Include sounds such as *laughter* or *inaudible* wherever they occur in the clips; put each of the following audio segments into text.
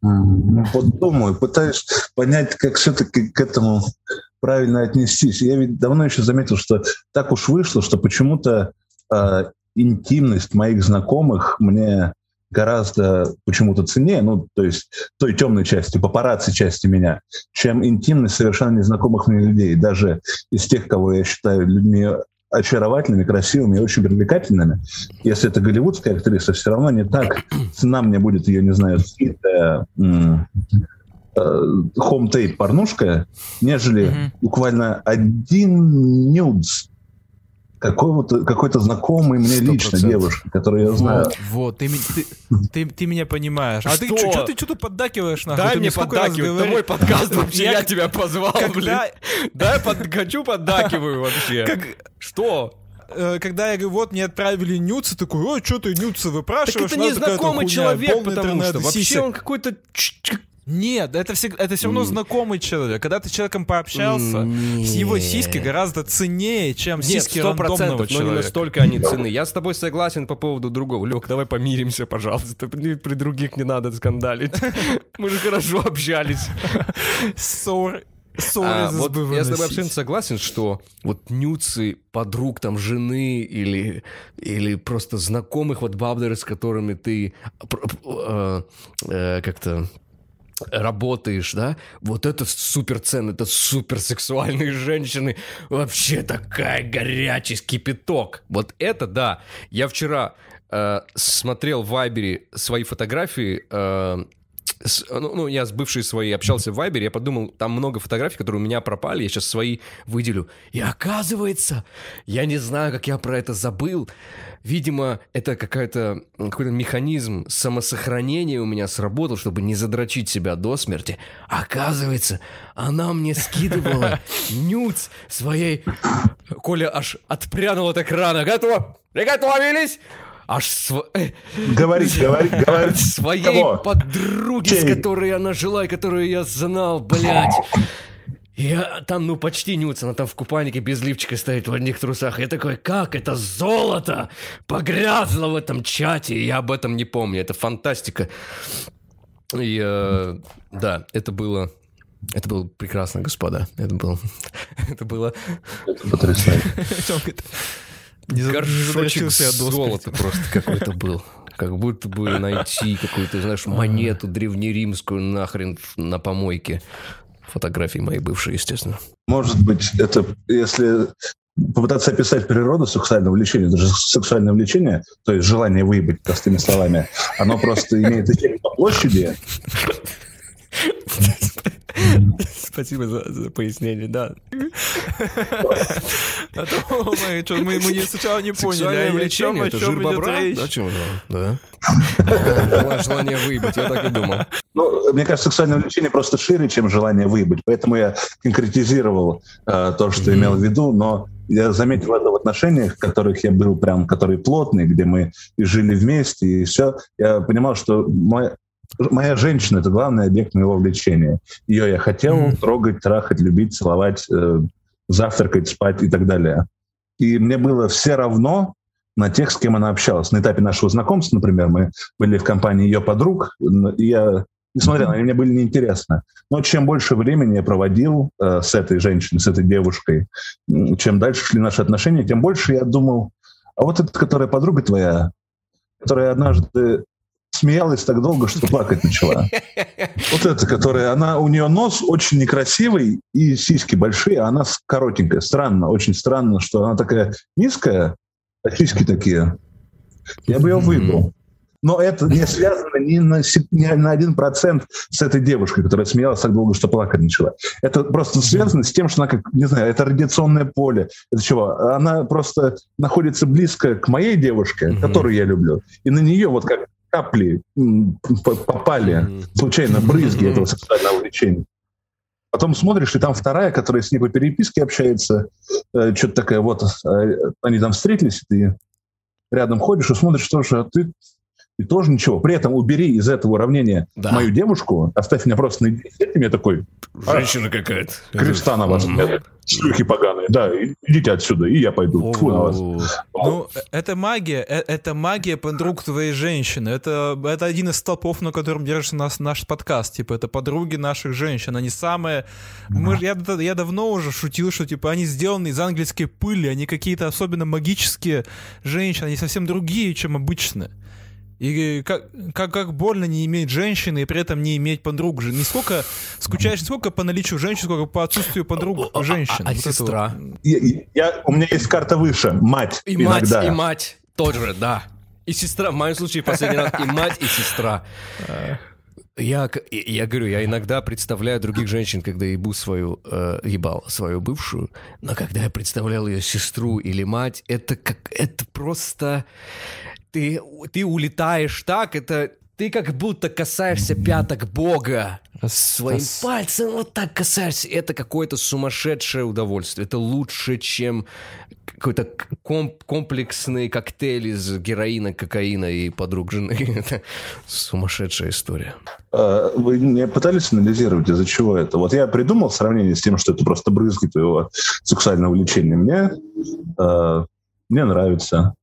Вот думаю, пытаюсь понять, как все-таки к этому правильно отнестись. Я ведь давно еще заметил, что так уж вышло, что почему-то э, интимность моих знакомых мне гораздо почему-то ценнее, ну, то есть той темной части, папарацци части меня, чем интимность совершенно незнакомых мне людей, даже из тех, кого я считаю людьми очаровательными, красивыми и очень привлекательными. Если это голливудская актриса, все равно не так. Цена мне будет ее, не знаю, скидка хом-тейп порнушка, нежели mm-hmm. буквально один нюдс какого-то, какой-то знакомый мне 100%. лично девушки, которую я знаю. Вот, вот ты, ты, ты, ты меня понимаешь. А что? ты что ты что-то поддакиваешь? Нахуй? Дай ты мне поддакивать, это мой подкаст *laughs* вообще, я, я тебя позвал, когда... блин. Дай под... хочу поддакиваю вообще. Как... Что? Э, когда я говорю, вот мне отправили нюцы, такой, ой, что ты нюцы выпрашиваешь? Так это незнакомый человек, потому что вообще он какой-то нет, это, все, это все равно знакомый человек. Когда ты с человеком пообщался, Нет. его сиськи гораздо ценнее, чем Нет, сиськи 100%, рандомного человека. но не настолько они ценны. Я с тобой согласен по поводу другого. Лёг, давай помиримся, пожалуйста. При других не надо скандалить. *laughs* Мы же хорошо общались. Ссоры. А, вот я с тобой абсолютно согласен, что вот нюцы подруг там жены или, или просто знакомых вот бабдеры, с которыми ты э, э, как-то работаешь, да, вот это супер ценно, это супер сексуальные женщины, вообще такая горячий кипяток. Вот это да. Я вчера э, смотрел в Вайбере свои фотографии э, с, ну, ну, я с бывшей своей общался в Вайбере, я подумал, там много фотографий, которые у меня пропали, я сейчас свои выделю. И оказывается, я не знаю, как я про это забыл. Видимо, это какая-то, какой-то механизм самосохранения у меня сработал, чтобы не задрочить себя до смерти. Оказывается, она мне скидывала *laughs* нюц своей... Коля аж отпрянул от экрана. Готово? Приготовились? Аж св... *laughs* Говорить, говорить, говорить. *laughs* Своей Кого? подруге, Чей? с которой она жила и которую я знал, блядь. Я там, ну, почти нюц, она там в купальнике без лифчика стоит в одних трусах. Я такой, как это золото погрязло в этом чате? Я об этом не помню, это фантастика. И, э, да, это было... Это было прекрасно, господа. Это было... *laughs* Это было... Это потрясающе. Не Горшочек золота просто какой-то был. Как будто бы найти какую-то, знаешь, монету древнеримскую нахрен на помойке. Фотографии моей бывшей, естественно. Может быть, это если попытаться описать природу сексуального влечения, даже сексуальное влечение, то есть желание выебать простыми словами, оно просто имеет эффект по площади, *laughs* *laughs* Спасибо за, за пояснение, да. А то мы, что, мы, мы сначала не поняли, а влечение, это жир бобра? Да, да? *laughs* Да. Желание выебать, я так и думал. Ну, мне кажется, сексуальное влечение просто шире, чем желание выебать, поэтому я конкретизировал э, то, что имел в виду, но я заметил это в отношениях, в которых я был прям, которые плотные, где мы и жили вместе, и все. Я понимал, что мой, моя женщина — это главный объект моего влечения. Ее я хотел mm-hmm. трогать, трахать, любить, целовать, э, завтракать, спать и так далее. И мне было все равно на тех, с кем она общалась. На этапе нашего знакомства, например, мы были в компании ее подруг, и я, несмотря на это, мне были неинтересны. Но чем больше времени я проводил э, с этой женщиной, с этой девушкой, чем дальше шли наши отношения, тем больше я думал, а вот эта, которая подруга твоя, которая однажды смеялась так долго, что плакать начала. Вот эта, которая, она, у нее нос очень некрасивый и сиськи большие, а она коротенькая. Странно, очень странно, что она такая низкая, а сиськи такие. Я бы ее выбрал. Но это не связано ни на, ни на один процент с этой девушкой, которая смеялась так долго, что плакать начала. Это просто связано с тем, что она, как, не знаю, это радиационное поле. Это чего? Она просто находится близко к моей девушке, которую я люблю. И на нее вот как капли попали, случайно брызги этого сексуального влечения. Потом смотришь, и там вторая, которая с ней по переписке общается, э, что-то такая, вот, э, они там встретились, ты рядом ходишь и смотришь тоже, а ты и тоже ничего. При этом убери из этого уравнения да. мою девушку, оставь меня просто на и мне такой... Женщина какая-то. Креста на вас нет. Шлюхи поганые. Да, идите отсюда, и я пойду. Фу на вас. Ну, это магия. Э, это магия подруг твоей женщины. Это, это один из столпов, на котором держится нас, наш подкаст. Типа, это подруги наших женщин. Они самые... Мы, я, я давно уже шутил, что типа они сделаны из ангельской пыли. Они какие-то особенно магические женщины. Они совсем другие, чем обычные. И как, как, как больно не иметь женщины и при этом не иметь подруг же. Не сколько скучаешь, не сколько по наличию женщин, сколько по отсутствию подруг а, а, женщин. А, а вот сестра? Я, я, у меня есть карта выше. Мать. И иногда. мать, и мать тоже, да. И сестра, в моем случае последний раз и мать, и сестра. Я, я говорю, я иногда представляю других женщин, когда ебу свою, э, ебал свою бывшую, но когда я представлял ее сестру или мать, это как, это просто, ты, ты улетаешь так, это ты как будто касаешься пяток Бога своим Раз. пальцем, вот так касаешься. Это какое-то сумасшедшее удовольствие. Это лучше, чем какой-то комп комплексный коктейль из героина, кокаина и подруг жены. *laughs* Это сумасшедшая история. А, вы не пытались анализировать, из-за чего это? Вот я придумал сравнение с тем, что это просто брызги твоего сексуального влечения. Мне, э, мне нравится.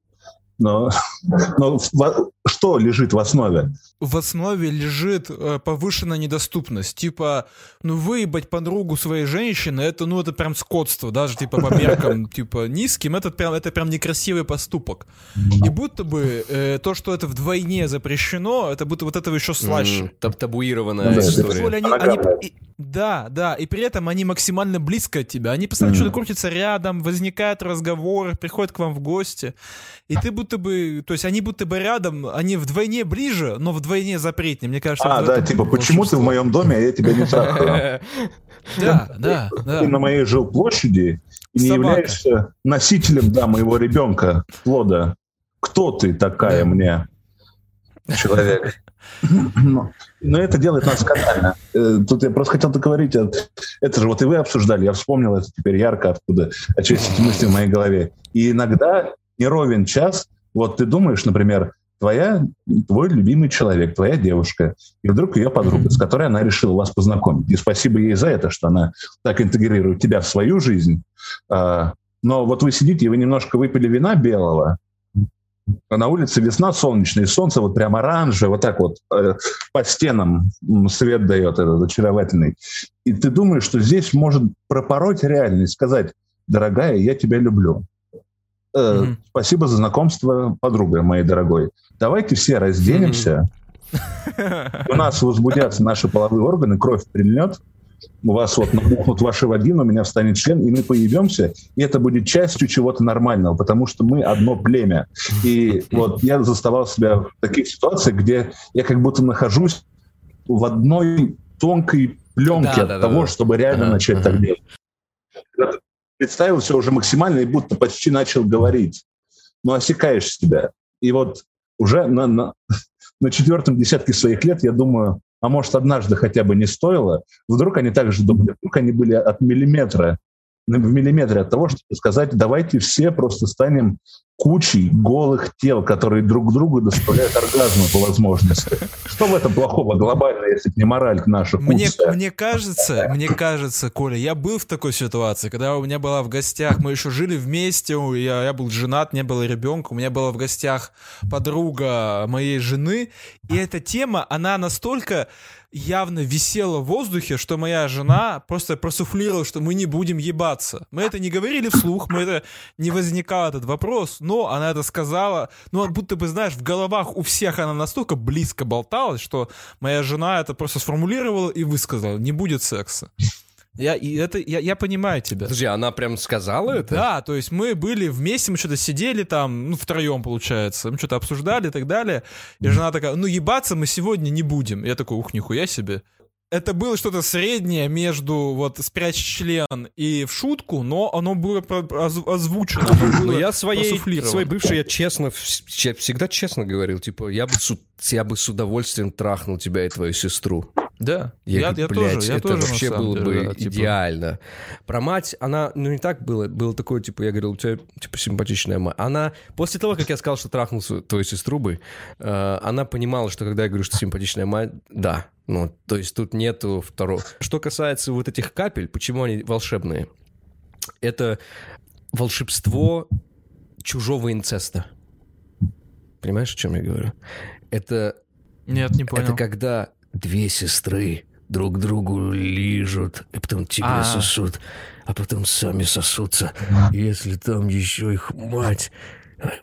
Но, *laughs* но что лежит в основе? В основе лежит э, повышенная недоступность. Типа, ну выебать подругу своей женщины, это, ну, это прям скотство, даже типа по меркам, *laughs* типа, низким, это прям, это прям некрасивый поступок. И будто бы э, то, что это вдвойне запрещено, это будто вот этого еще слаще. Mm, табуированная ну, да, история. Они, они, и, да, да, и при этом они максимально близко от тебя. Они постоянно mm. что-то крутятся рядом, возникают разговоры, приходят к вам в гости. И ты будто бы, то есть они будто бы рядом, они вдвойне ближе, но вдвойне запретнее. Мне кажется, а, да, типа, почему ты в моем доме, а я тебя не *laughs* трахаю? Да, да, да. Ты на моей жилплощади и не являешься носителем, да, моего ребенка, плода. Кто ты такая мне, человек? Но, но это делает нас скандально. Э, тут я просто хотел договорить, это же вот и вы обсуждали, я вспомнил это теперь ярко откуда, очистить мысли в моей голове. И иногда не ровен час, вот ты думаешь, например, твоя, твой любимый человек, твоя девушка, и вдруг ее подруга, с которой она решила вас познакомить. И спасибо ей за это, что она так интегрирует тебя в свою жизнь. А, но вот вы сидите, и вы немножко выпили вина белого, а на улице весна солнечная, и солнце вот прям оранжевое, вот так вот э, по стенам свет дает этот очаровательный. И ты думаешь, что здесь может пропороть реальность, сказать, дорогая, я тебя люблю. Э, mm-hmm. Спасибо за знакомство, подруга моей дорогой. Давайте все разденемся. Mm-hmm. У нас возбудятся наши половые органы, кровь прильнет, у вас вот набухнут ваши вагины, у меня встанет член, и мы поебемся, и это будет частью чего-то нормального, потому что мы одно племя. И вот я заставал себя в таких ситуациях, где я как будто нахожусь в одной тонкой пленке да, да, того, да, чтобы реально ага, начать ага. так делать представил все уже максимально и будто почти начал говорить. Но осекаешь себя. И вот уже на, на, *laughs* на четвертом десятке своих лет я думаю, а может, однажды хотя бы не стоило. Вдруг они также думали, вдруг они были от миллиметра в миллиметре от того, чтобы сказать, давайте все просто станем кучей голых тел, которые друг другу доставляют оргазмы по возможности. Что в этом плохого глобально, если не мораль наша мне, мне кажется, мне кажется, Коля, я был в такой ситуации, когда у меня была в гостях, мы еще жили вместе, я, я был женат, не было ребенка, у меня была в гостях подруга моей жены, и эта тема, она настолько явно висело в воздухе, что моя жена просто просуфлировала, что мы не будем ебаться. Мы это не говорили вслух, мы это не возникал этот вопрос, но она это сказала, ну, будто бы, знаешь, в головах у всех она настолько близко болталась, что моя жена это просто сформулировала и высказала, не будет секса. Я, и это, я, я понимаю тебя. Подожди, она прям сказала это? Да, то есть мы были вместе, мы что-то сидели там, ну, втроем, получается, мы что-то обсуждали и так далее. И жена такая, ну, ебаться мы сегодня не будем. Я такой, ух, нихуя себе. Это было что-то среднее между вот спрячь член и в шутку, но оно было озвучено. Ну, я своей, своей бывшей, я честно, всегда честно говорил, типа, я бы, я бы с удовольствием трахнул тебя и твою сестру. Да, я, я, я тоже, я это тоже, вообще было деле, бы да, типа... идеально. Про мать, она, ну не так было, было такое, типа, я говорил, у тебя, типа, симпатичная мать. Она, после того, как я сказал, что трахнул твою сестру бы, э, она понимала, что когда я говорю, что симпатичная мать, да, ну, то есть тут нету второго. Что касается вот этих капель, почему они волшебные? Это волшебство чужого инцеста. Понимаешь, о чем я говорю? Это... Нет, не понял. Это когда две сестры друг другу лижут, и потом тебя а сосут, а потом сами сосутся. Если там еще их мать...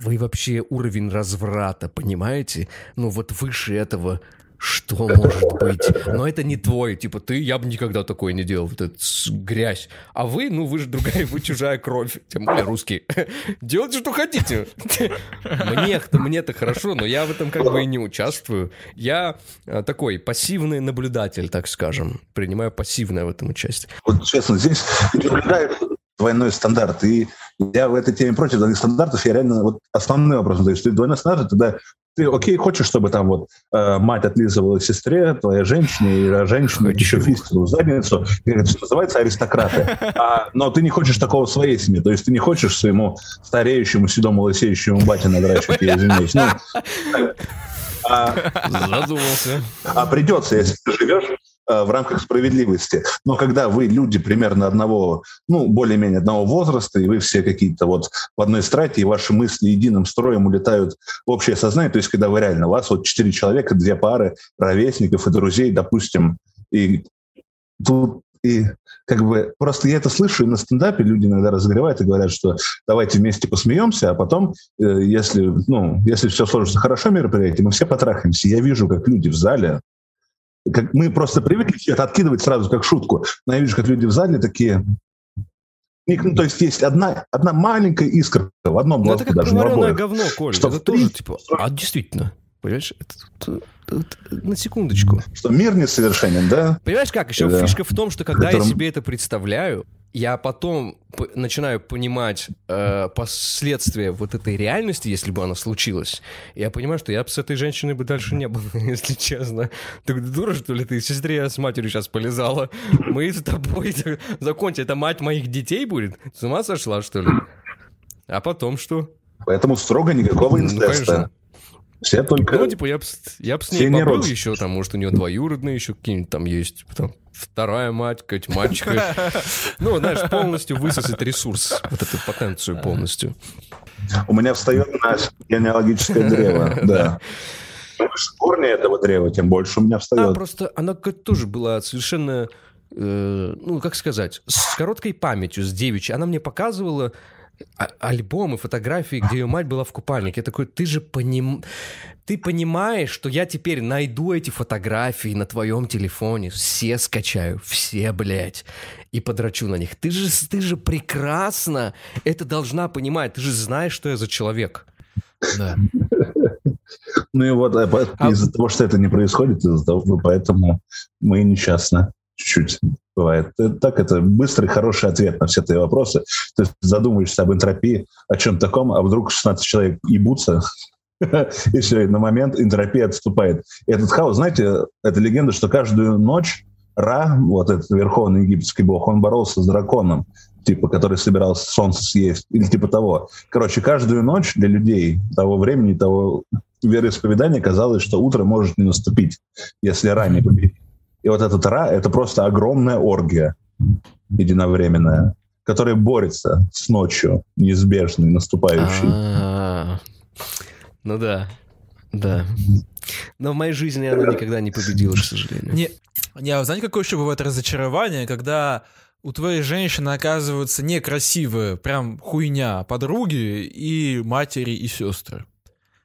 Вы вообще уровень разврата, понимаете? Ну вот выше этого что может быть? Но это не твой, типа, ты, я бы никогда такое не делал, вот это грязь. А вы, ну, вы же другая, вы чужая кровь, тем более русские. *laughs* Делайте, что хотите. Мне-то, мне-то хорошо, но я в этом как бы и не участвую. Я а, такой пассивный наблюдатель, так скажем. Принимаю пассивное в этом участие. Вот честно, здесь наблюдаю двойной стандарт. И я в этой теме против двойных стандартов. Я реально вот основной вопрос задаю, что двойной стандарт, тогда ты, окей, хочешь, чтобы там вот э, мать отлизывала сестре, твоя женщина, и женщина еще фистила в задницу. Это называется аристократы. А, но ты не хочешь такого в своей семье. То есть ты не хочешь своему стареющему, седому, лысеющему бате надрачивать, я извиняюсь. Ну, *laughs* а, Задумался. А придется, если ты живешь в рамках справедливости. Но когда вы люди примерно одного, ну, более-менее одного возраста, и вы все какие-то вот в одной страте, и ваши мысли единым строем улетают в общее сознание, то есть когда вы реально, у вас вот четыре человека, две пары ровесников и друзей, допустим, и тут и как бы просто я это слышу и на стендапе люди иногда разогревают и говорят, что давайте вместе посмеемся, а потом, э, если, ну, если все сложится хорошо мероприятие, мы все потрахаемся. Я вижу, как люди в зале как мы просто привыкли все это откидывать сразу как шутку. Но я вижу, как люди в зале такие... Ну, то есть есть одна, одна маленькая искра в одном глазу. Ну, это как даже говно, Коль. Что это тоже, типа, а действительно, понимаешь, это, это, это, на секундочку. Что мир несовершенен, да? Понимаешь как? Еще да. фишка в том, что когда Которым... я себе это представляю, я потом начинаю понимать э, последствия вот этой реальности, если бы она случилась. Я понимаю, что я бы с этой женщиной бы дальше не был, *laughs* если честно. Ты дура, что ли, ты сестре с матерью сейчас полезала? Мы с тобой... *laughs* Закончи, это мать моих детей будет? С ума сошла, что ли? А потом что? Поэтому строго никакого инцеста. Ну, все только... Ну, типа, я бы я б с ней побыл еще, там, может, у нее двоюродные еще какие-нибудь там есть. Потом вторая мать, какая-то мальчика. *laughs* Ну, знаешь, полностью высосать ресурс, вот эту потенцию полностью. У меня встает на генеалогическое древо, *laughs* да. Чем корни этого древа, тем больше у меня встает. А, просто она тоже была совершенно, э, ну, как сказать, с короткой памятью, с девичьей. Она мне показывала а, альбомы, фотографии, где ее мать была в купальнике. Я такой, ты же поним... Ты понимаешь, что я теперь найду эти фотографии на твоем телефоне, все скачаю, все, блядь, и подрачу на них. Ты же, ты же прекрасно это должна понимать. Ты же знаешь, что я за человек. Да. *laughs* Ну и вот а а из-за того, что это не происходит, из-за того, поэтому мы несчастны чуть-чуть бывает. Так это быстрый, хороший ответ на все твои вопросы. Ты задумываешься об энтропии, о чем таком, а вдруг 16 человек ебутся, *laughs* и все, на момент энтропия отступает. Этот хаос, знаете, это легенда, что каждую ночь Ра, вот этот верховный египетский бог, он боролся с драконом, типа, который собирался солнце съесть, или типа того. Короче, каждую ночь для людей того времени, того вероисповедания казалось, что утро может не наступить, если Ра не победит. И вот этот Ра — это просто огромная оргия единовременная, которая борется с ночью неизбежной, наступающей. А, ну да, да. Но в моей жизни она никогда не победила, к сожалению. Не, не, а знаете, какое еще бывает разочарование, когда у твоей женщины оказываются некрасивые, прям хуйня подруги и матери и сестры.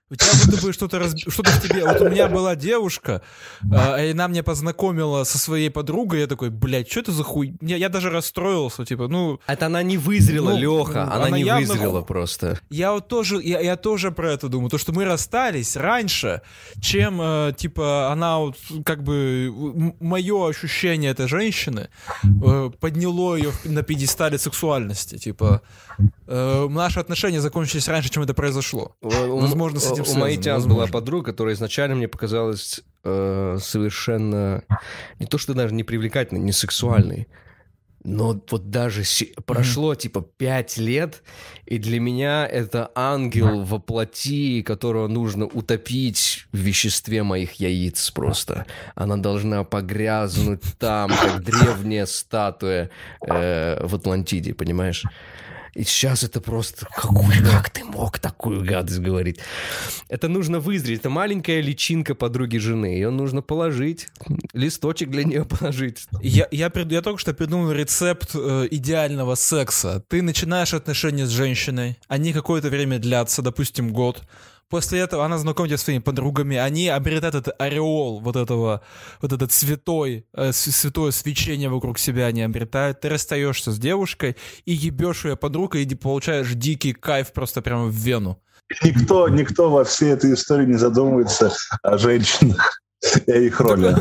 У тебя будто бы что-то раз... что-то в тебе. Вот у меня была девушка, э, и она меня познакомила со своей подругой. Я такой, блядь, что это за хуй? Я, я даже расстроился, типа, ну. Это она не вызрела, ну, Леха. Она, она не явно... вызрела просто. Я вот тоже, я, я тоже про это думаю. То, что мы расстались раньше, чем, э, типа, она вот, как бы, мое ощущение этой женщины э, подняло ее на пьедестале сексуальности. Типа, э, наши отношения закончились раньше, чем это произошло. Возможно, с этим У моей тяз была подруга, которая изначально мне показалась э, совершенно не то, что даже не привлекательный, не сексуальный. Но вот даже прошло mm-hmm. типа пять лет, и для меня это ангел во плоти, которого нужно утопить в веществе моих яиц просто. Она должна погрязнуть там, как древняя статуя э, в Атлантиде, понимаешь? И сейчас это просто... Какой, как ты мог такую гадость говорить? Это нужно вызреть. Это маленькая личинка подруги жены. Ее нужно положить. Листочек для нее положить. Я, я, я только что придумал рецепт э, идеального секса. Ты начинаешь отношения с женщиной. Они какое-то время длятся, допустим, год. После этого она знакомится со своими подругами, они обретают этот ореол вот этого, вот этот святой, э, святое свечение вокруг себя они обретают. Ты расстаешься с девушкой и ебешь ее подругой и получаешь дикий кайф просто прямо в вену. Никто, никто во всей этой истории не задумывается о женщинах и их роли.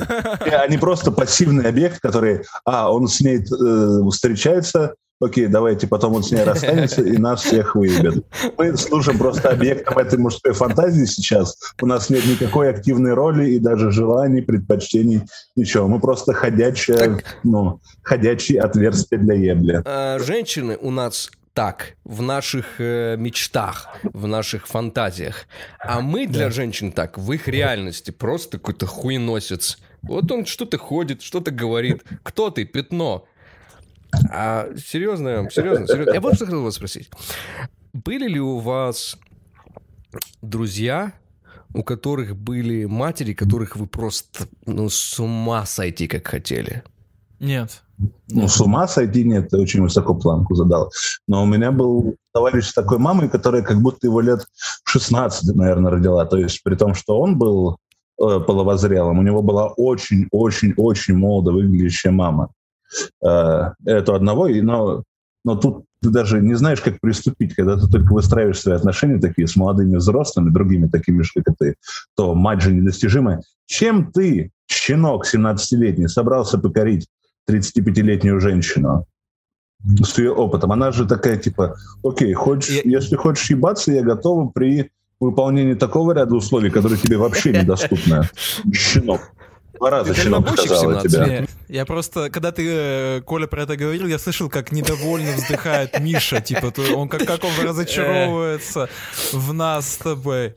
Они просто пассивный объект, который, а, он с ней э, встречается, окей, давайте потом он с ней расстанется и нас всех выебет. Мы служим просто объектом этой мужской фантазии сейчас. У нас нет никакой активной роли и даже желаний, предпочтений, ничего. Мы просто ходячие, так... ну, ходячие отверстия для ебли. А, женщины у нас так в наших э, мечтах, в наших фантазиях. А мы для женщин так, в их реальности, просто какой-то хуеносец. Вот он что-то ходит, что-то говорит. Кто ты? Пятно. А серьезно, серьезно, серьезно. Я вот что хотел вас спросить. Были ли у вас друзья, у которых были матери, которых вы просто ну, с ума сойти как хотели? Нет. Ну, с ума сойти нет, ты очень высоко планку задал. Но у меня был товарищ с такой мамой, которая как будто его лет 16, наверное, родила. То есть при том, что он был э, половозрелым, у него была очень-очень-очень молодо выглядящая мама. Э, это одного, и, но, но тут ты даже не знаешь, как приступить, когда ты только выстраиваешь свои отношения такие с молодыми взрослыми, другими такими же, как и ты, то мать же недостижимая. Чем ты, щенок 17-летний, собрался покорить 35-летнюю женщину? с ее опытом. Она же такая, типа, окей, хочешь, я... если хочешь ебаться, я готова при выполнении такого ряда условий, которые тебе вообще *laughs* недоступны. Щенок. Два раза щенок сказала тебя. Я просто, когда ты, э, Коля, про это говорил, я слышал, как недовольно вздыхает Миша, типа, он как, как он разочаровывается в нас с тобой.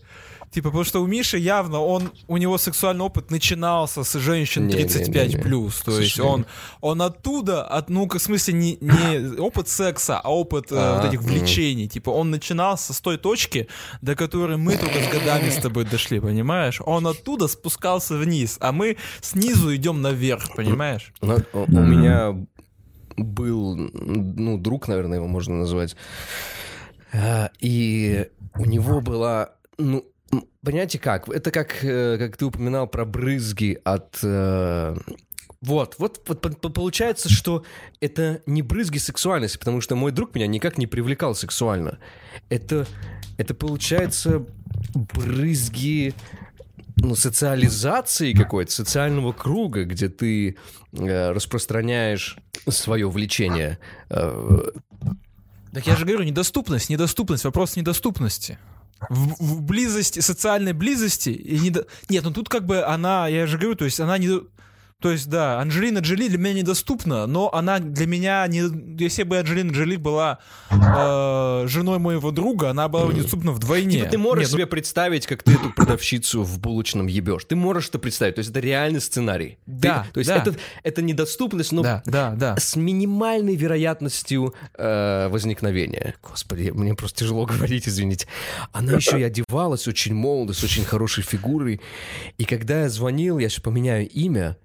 Типа, потому что у Миши явно, он, у него сексуальный опыт начинался с женщин 35 плюс. То есть он, он оттуда, от, ну, в смысле, не, не *coughs* опыт секса, а опыт э, вот этих влечений. Типа, он начинался с той точки, до которой мы только с годами с тобой дошли, понимаешь? Он оттуда спускался вниз, а мы снизу идем наверх, понимаешь? Ну, у меня был, ну, друг, наверное, его можно назвать. А, и у него была, ну, Понимаете как? Это как, э, как ты упоминал про брызги от... Э, вот, вот, вот получается, что это не брызги сексуальности, потому что мой друг меня никак не привлекал сексуально. Это, это получается брызги ну, социализации какой-то, социального круга, где ты э, распространяешь свое влечение. Э, так я же говорю, недоступность, недоступность, вопрос недоступности в, в близости, социальной близости. И не до... Нет, ну тут как бы она, я же говорю, то есть она не... То есть, да, Анджелина Джоли для меня недоступна, но она для меня не... Если бы Анджелина Джоли была э, женой моего друга, она была бы недоступна вдвойне. Типа ты можешь Нет, ну себе ну... представить, как ты эту продавщицу в булочном ебешь. Ты можешь это представить. То есть это реальный сценарий. Да. Ты, то есть да. это, это недоступность, но да, да, да. с минимальной вероятностью э, возникновения. Господи, мне просто тяжело говорить, извините. Она еще и одевалась очень молодо, с очень хорошей фигурой. И когда я звонил, я сейчас поменяю имя,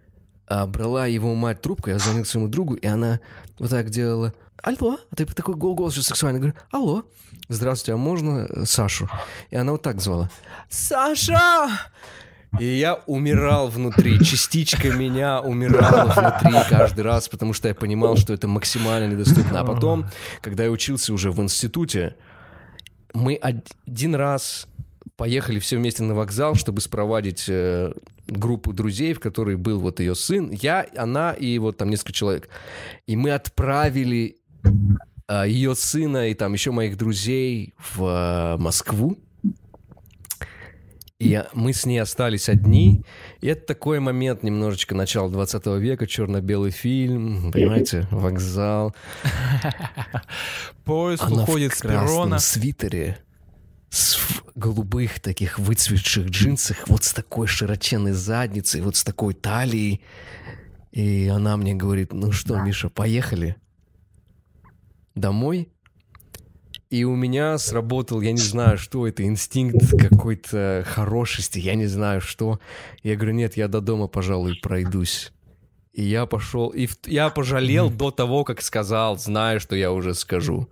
а, брала его мать трубку, я звонил своему другу, и она вот так делала. Алло, а ты такой голос сексуальный. Говорю, алло, здравствуйте, а можно э, Сашу? И она вот так звала. Саша! И я умирал внутри, частичка меня умирала внутри каждый раз, потому что я понимал, что это максимально недоступно. А потом, когда я учился уже в институте, мы один раз поехали все вместе на вокзал, чтобы спровадить э, группу друзей, в которой был вот ее сын, я, она и вот там несколько человек. И мы отправили э, ее сына и там еще моих друзей в э, Москву. И мы с ней остались одни. И это такой момент, немножечко начала 20 века, черно-белый фильм, понимаете, вокзал. *laughs* Поезд Она уходит в с перрона. свитере с голубых таких выцветших джинсах, вот с такой широченной задницей, вот с такой талией. И она мне говорит, ну что, Миша, поехали домой? И у меня сработал, я не знаю, что это, инстинкт какой-то хорошести, я не знаю, что. Я говорю, нет, я до дома, пожалуй, пройдусь. И я пошел, и в, я пожалел до того, как сказал, зная, что я уже скажу.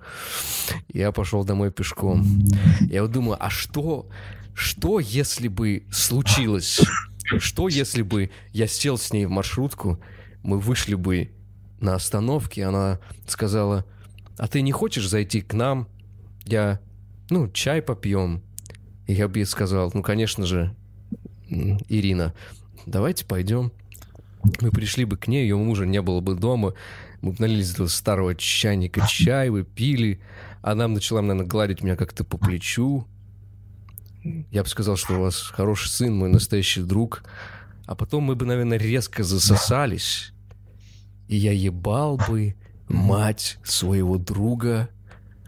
Я пошел домой пешком. Я вот думаю, а что, что если бы случилось? Что если бы я сел с ней в маршрутку, мы вышли бы на остановке, она сказала, а ты не хочешь зайти к нам я, ну, чай попьем. И я бы ей сказал, ну, конечно же, Ирина, давайте пойдем. Мы пришли бы к ней, ее мужа не было бы дома. Мы налили из старого чайника чай, вы пили. Она начала, наверное, гладить меня как-то по плечу. Я бы сказал, что у вас хороший сын, мой настоящий друг. А потом мы бы, наверное, резко засосались. И я ебал бы мать своего друга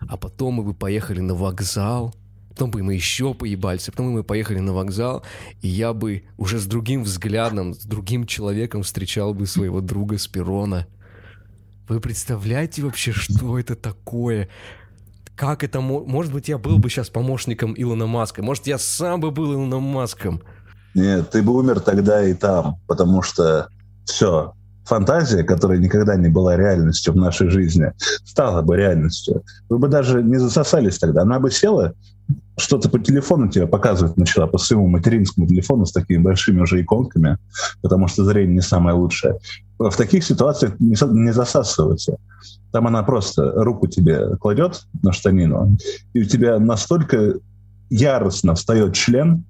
а потом мы бы поехали на вокзал, потом бы мы еще поебались, а потом мы поехали на вокзал, и я бы уже с другим взглядом, с другим человеком встречал бы своего друга с перрона. Вы представляете вообще, что это такое? Как это может быть, я был бы сейчас помощником Илона Маска? Может, я сам бы был Илоном Маском? Нет, ты бы умер тогда и там, потому что все, фантазия, которая никогда не была реальностью в нашей жизни, стала бы реальностью. Вы бы даже не засосались тогда. Она бы села, что-то по телефону тебе показывать начала, по своему материнскому телефону с такими большими уже иконками, потому что зрение не самое лучшее. В таких ситуациях не, не засасывается. Там она просто руку тебе кладет на штанину, и у тебя настолько яростно встает член,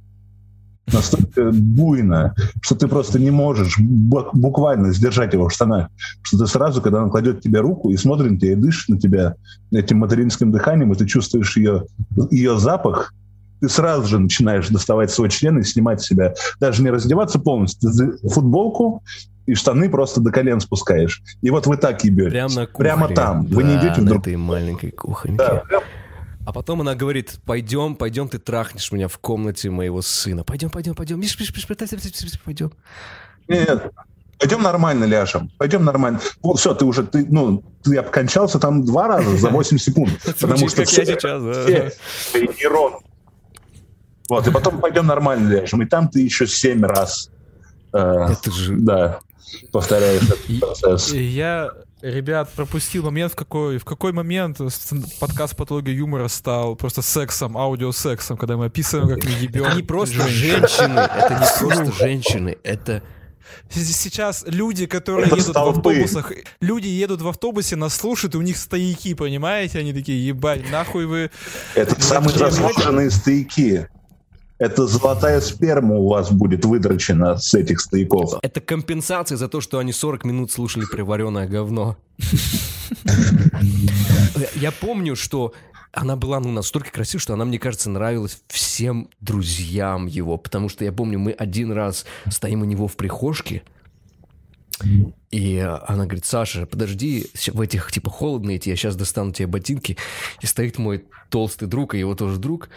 настолько буйно, что ты просто не можешь буквально сдержать его в штанах. Что ты сразу, когда он кладет тебе руку и смотрит на тебя, и дышит на тебя этим материнским дыханием, и ты чувствуешь ее, ее запах, ты сразу же начинаешь доставать свой член и снимать себя. Даже не раздеваться полностью, футболку и штаны просто до колен спускаешь. И вот вы так ебете. Прямо, Прямо там. Да, вы не идете в друг... этой маленькой кухоньке. Да, а потом она говорит, пойдем, пойдем, ты трахнешь меня в комнате моего сына. Пойдем, пойдем, пойдем. Миш, Миш, Миш, пойдем. Нет, пойдем нормально ляжем. Пойдем нормально. Вот все, ты уже, ты, ну, ты обкончался там два раза за 8 секунд. *laughs* Потому что все, сейчас, нейрон. Вот, и потом пойдем нормально ляжем. И там ты еще 7 раз. Э, Это же... Да, повторяешь этот процесс. Я ребят, пропустил момент, в какой, в какой момент подкаст «Патология юмора» стал просто сексом, аудиосексом, когда мы описываем, как мы ебем Это не просто женщины, это не просто женщины, это... Сейчас люди, которые это едут столбы. в автобусах, люди едут в автобусе, нас слушают, и у них стояки, понимаете? Они такие, ебать, нахуй вы... Это самые заслуженные стояки. Это золотая сперма у вас будет выдрочена с этих стояков. Это компенсация за то, что они 40 минут слушали приваренное говно. Я помню, что она была ну, настолько красива, что она, мне кажется, нравилась всем друзьям его. Потому что я помню, мы один раз стоим у него в прихожке, и она говорит, Саша, подожди, в этих, типа, холодно идти, я сейчас достану тебе ботинки. И стоит мой толстый друг, и его тоже друг.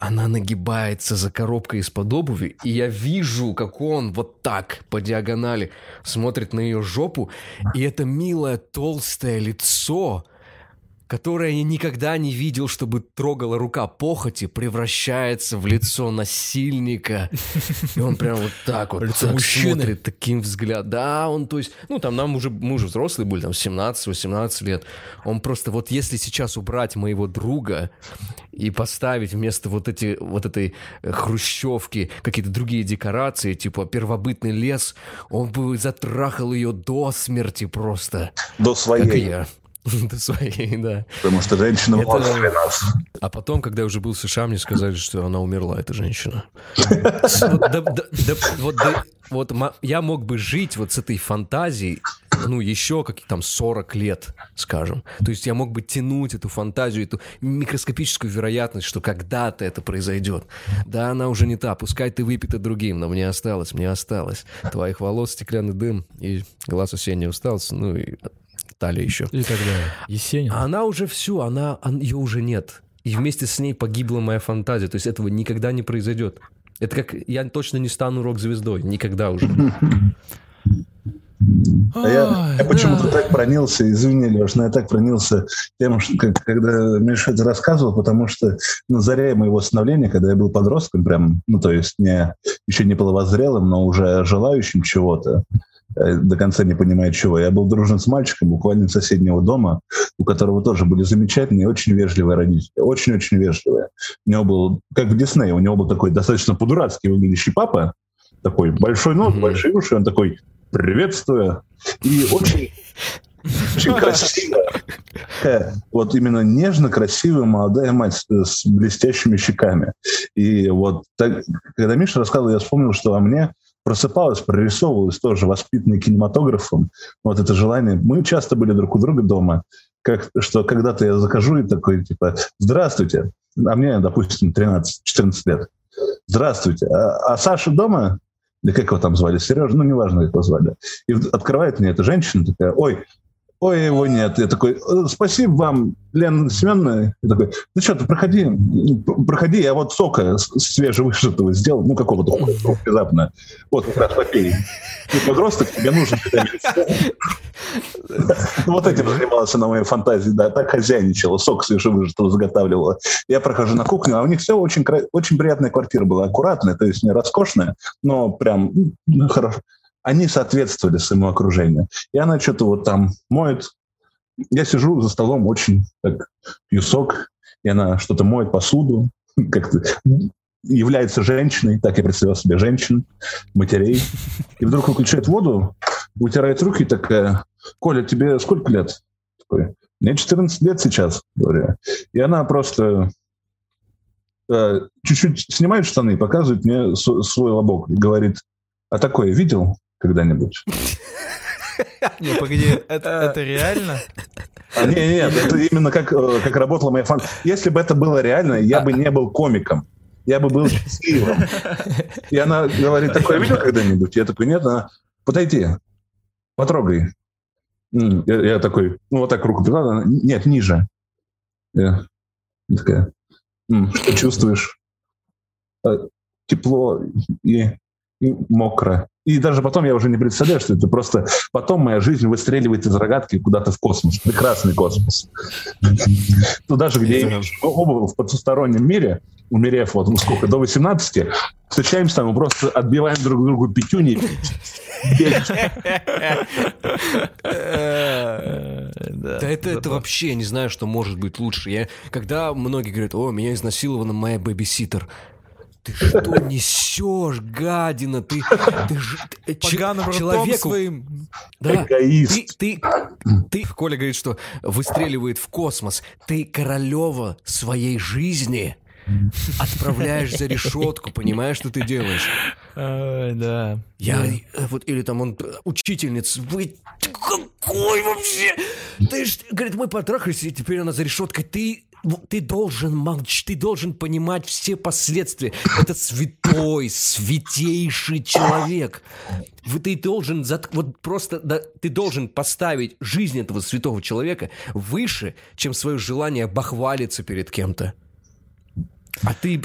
Она нагибается за коробкой из-под обуви, и я вижу, как он вот так по диагонали смотрит на ее жопу, и это милое толстое лицо которое я никогда не видел, чтобы трогала рука похоти, превращается в лицо насильника. И он прям вот так вот лицо так мужчины. смотрит таким взглядом. Да, он, то есть, ну, там нам уже, мы уже взрослые были, там, 17-18 лет. Он просто, вот если сейчас убрать моего друга и поставить вместо вот, эти, вот этой э, хрущевки какие-то другие декорации, типа первобытный лес, он бы затрахал ее до смерти просто. До своей. Как и я. До *laughs* своей, да. Потому что женщина это... младше нас. А потом, когда я уже был в США, мне сказали, что она умерла, эта женщина. *laughs* Вот я мог бы жить вот с этой фантазией ну, еще как там 40 лет, скажем. То есть я мог бы тянуть эту фантазию, эту микроскопическую вероятность, что когда-то это произойдет. Да, она уже не та, пускай ты выпита другим, но мне осталось, мне осталось. Твоих волос стеклянный дым и глаз осенний устался, ну и талия еще. И так далее. Есенин. А она уже все, она, она, ее уже нет. И вместе с ней погибла моя фантазия. То есть этого никогда не произойдет. Это как я точно не стану рок-звездой. Никогда уже. А я, я почему-то так пронился, извини, Леш, но я так пронился тем, что, как, когда Миша это рассказывал, потому что на заре моего становления, когда я был подростком, прям, ну, то есть не, еще не половозрелым, но уже желающим чего-то, до конца не понимая чего. Я был дружен с мальчиком буквально из соседнего дома, у которого тоже были замечательные, очень вежливые родители. Очень-очень вежливые. У него был, как в Диснее, у него был такой достаточно по-дурацки выглядящий папа, такой большой нос, mm-hmm. большие уши, он такой приветствую. И очень, очень красиво. Вот именно нежно красивая молодая мать с блестящими щеками. И вот так, когда Миша рассказывал, я вспомнил, что во мне просыпалось, прорисовывалось тоже воспитанный кинематографом. Вот это желание. Мы часто были друг у друга дома. Как, что когда-то я закажу и такой, типа, здравствуйте. А мне, допустим, 13-14 лет. Здравствуйте. А, а Саша дома? да как его там звали, Сережа, ну, неважно, как его звали. И открывает мне эта женщина такая, ой, ой, его нет. Я такой, «Э, спасибо вам, Лена Семеновна. Я такой, ну что, ты проходи, проходи, я вот сока свежевышитого сделал, ну, какого-то внезапно. Вот как раз попей. Ты подросток, тебе нужен Вот этим занималась на моей фантазии, да, так хозяйничала, сок свежевыжатого заготавливала. Я прохожу на кухню, а у них все очень, очень приятная квартира была, аккуратная, то есть не роскошная, но прям ну, хорошо они соответствовали своему окружению. И она что-то вот там моет. Я сижу за столом очень так, пью сок, и она что-то моет посуду, *laughs* как-то является женщиной, так я представлял себе женщин, матерей. И вдруг выключает воду, утирает руки и такая, Коля, тебе сколько лет? Такой, мне 14 лет сейчас, говорю. И она просто э, чуть-чуть снимает штаны, показывает мне свой лобок и говорит, а такое видел? Когда-нибудь. Не, погоди, это, это реально? А, нет, нет, это именно как, э, как работала моя фан. Если бы это было реально, я бы не был комиком. Я бы был счастливым. И она говорит, такое видел когда-нибудь? Я такой, нет, она, подойди, потрогай. Я, я такой, ну вот так руку прикладываю, нет, ниже. Я такая, что чувствуешь? «Э, тепло и, и мокро. И даже потом я уже не представляю, что это просто... Потом моя жизнь выстреливает из рогатки куда-то в космос. Прекрасный космос. Туда же, где оба в потустороннем мире, умерев вот ну сколько, до 18, встречаемся там и просто отбиваем друг другу пятюни. Да, это, это вообще, я не знаю, что может быть лучше. Я, когда многие говорят, о, меня изнасилована моя бэбиситер, ты что несешь, гадина? Ты, ты, ты Поганым человеку своим. Да, Эгоист. Ты, ты, ты, Коля говорит, что выстреливает в космос. Ты королева своей жизни отправляешь за решетку, понимаешь, что ты делаешь? Ой, да. Я да. Э, вот или там он учительница, вы какой вообще? Ты ж, говорит, мы потрахались, и теперь она за решеткой. Ты ты должен молчать, ты должен понимать все последствия. Это святой, святейший человек. Ты должен, вот просто, да, ты должен поставить жизнь этого святого человека выше, чем свое желание бахвалиться перед кем-то. А ты,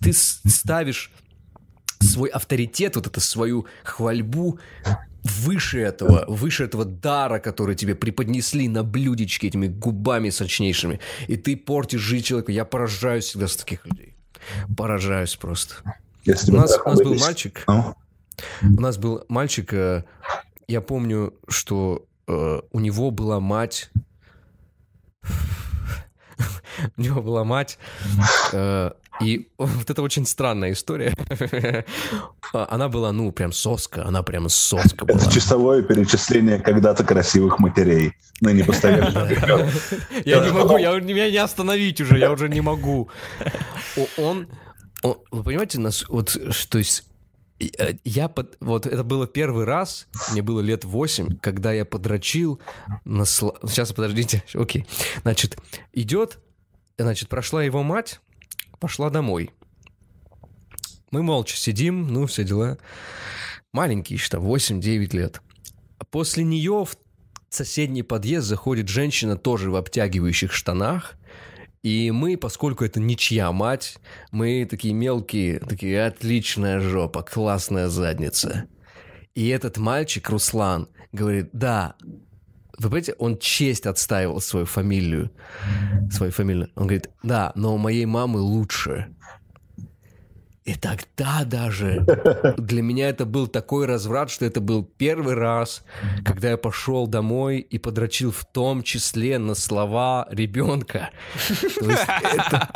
ты ставишь свой авторитет, вот эту свою хвальбу выше этого, выше этого дара, который тебе преподнесли на блюдечке этими губами сочнейшими, и ты портишь жизнь человека. Я поражаюсь всегда с таких людей. Поражаюсь просто. Если у нас, у нас был мальчик. А? У нас был мальчик, э, я помню, что э, у него была мать *laughs* у него была мать, э, и вот это очень странная история. *laughs* Она была, ну, прям соска, она прям соска была. Это часовое перечисление когда-то красивых матерей, но не *laughs* постоянно. Я не могу, я, меня не остановить уже, я уже не могу. Он, вы понимаете, нас, вот, то есть я под... Вот это было первый раз, мне было лет 8, когда я подрочил на... Сл... Сейчас, подождите, *laughs* окей. Значит, идет, значит, прошла его мать, пошла домой. Мы молча сидим, ну, все дела. Маленький, что 8-9 лет. После нее в соседний подъезд заходит женщина тоже в обтягивающих штанах, и мы, поскольку это ничья мать, мы такие мелкие, такие отличная жопа, классная задница. И этот мальчик, Руслан, говорит, да, вы понимаете, он честь отстаивал свою фамилию, свою фамилию. Он говорит, да, но у моей мамы лучше. И тогда даже *laughs* для меня это был такой разврат, что это был первый раз, когда я пошел домой и подрочил в том числе на слова ребенка. Это...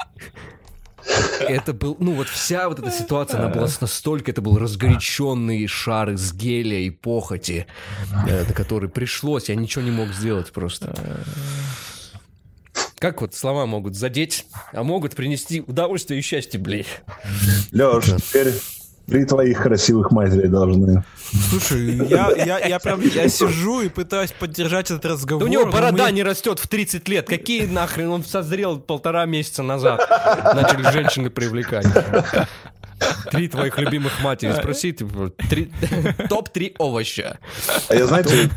Это был, ну вот вся вот эта ситуация, она была настолько, это был разгоряченный шар из геля и похоти, э, на который пришлось, я ничего не мог сделать просто. Как вот слова могут задеть, а могут принести удовольствие и счастье, блядь. Леш, теперь Три твоих красивых матери должны. Слушай, я, я, я прям я сижу и пытаюсь поддержать этот разговор. Да у него борода мы... не растет в 30 лет. Какие нахрен? Он созрел полтора месяца назад. Начали женщины привлекать. Три твоих любимых матери. Спроси, типа, топ-3 овоща. А я, знаете,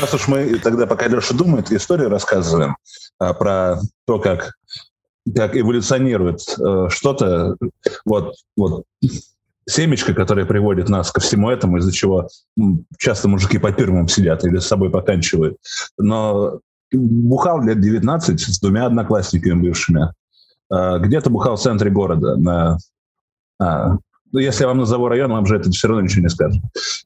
раз уж мы тогда, пока Леша думает, историю рассказываем а, про то, как как эволюционирует э, что-то, вот, вот семечко, которое приводит нас ко всему этому, из-за чего часто мужики по тюрьмам сидят или с собой поканчивают. Но бухал лет 19 с двумя одноклассниками бывшими. А, где-то бухал в центре города, на а, ну, если я вам назову район, вам же это все равно ничего не скажет.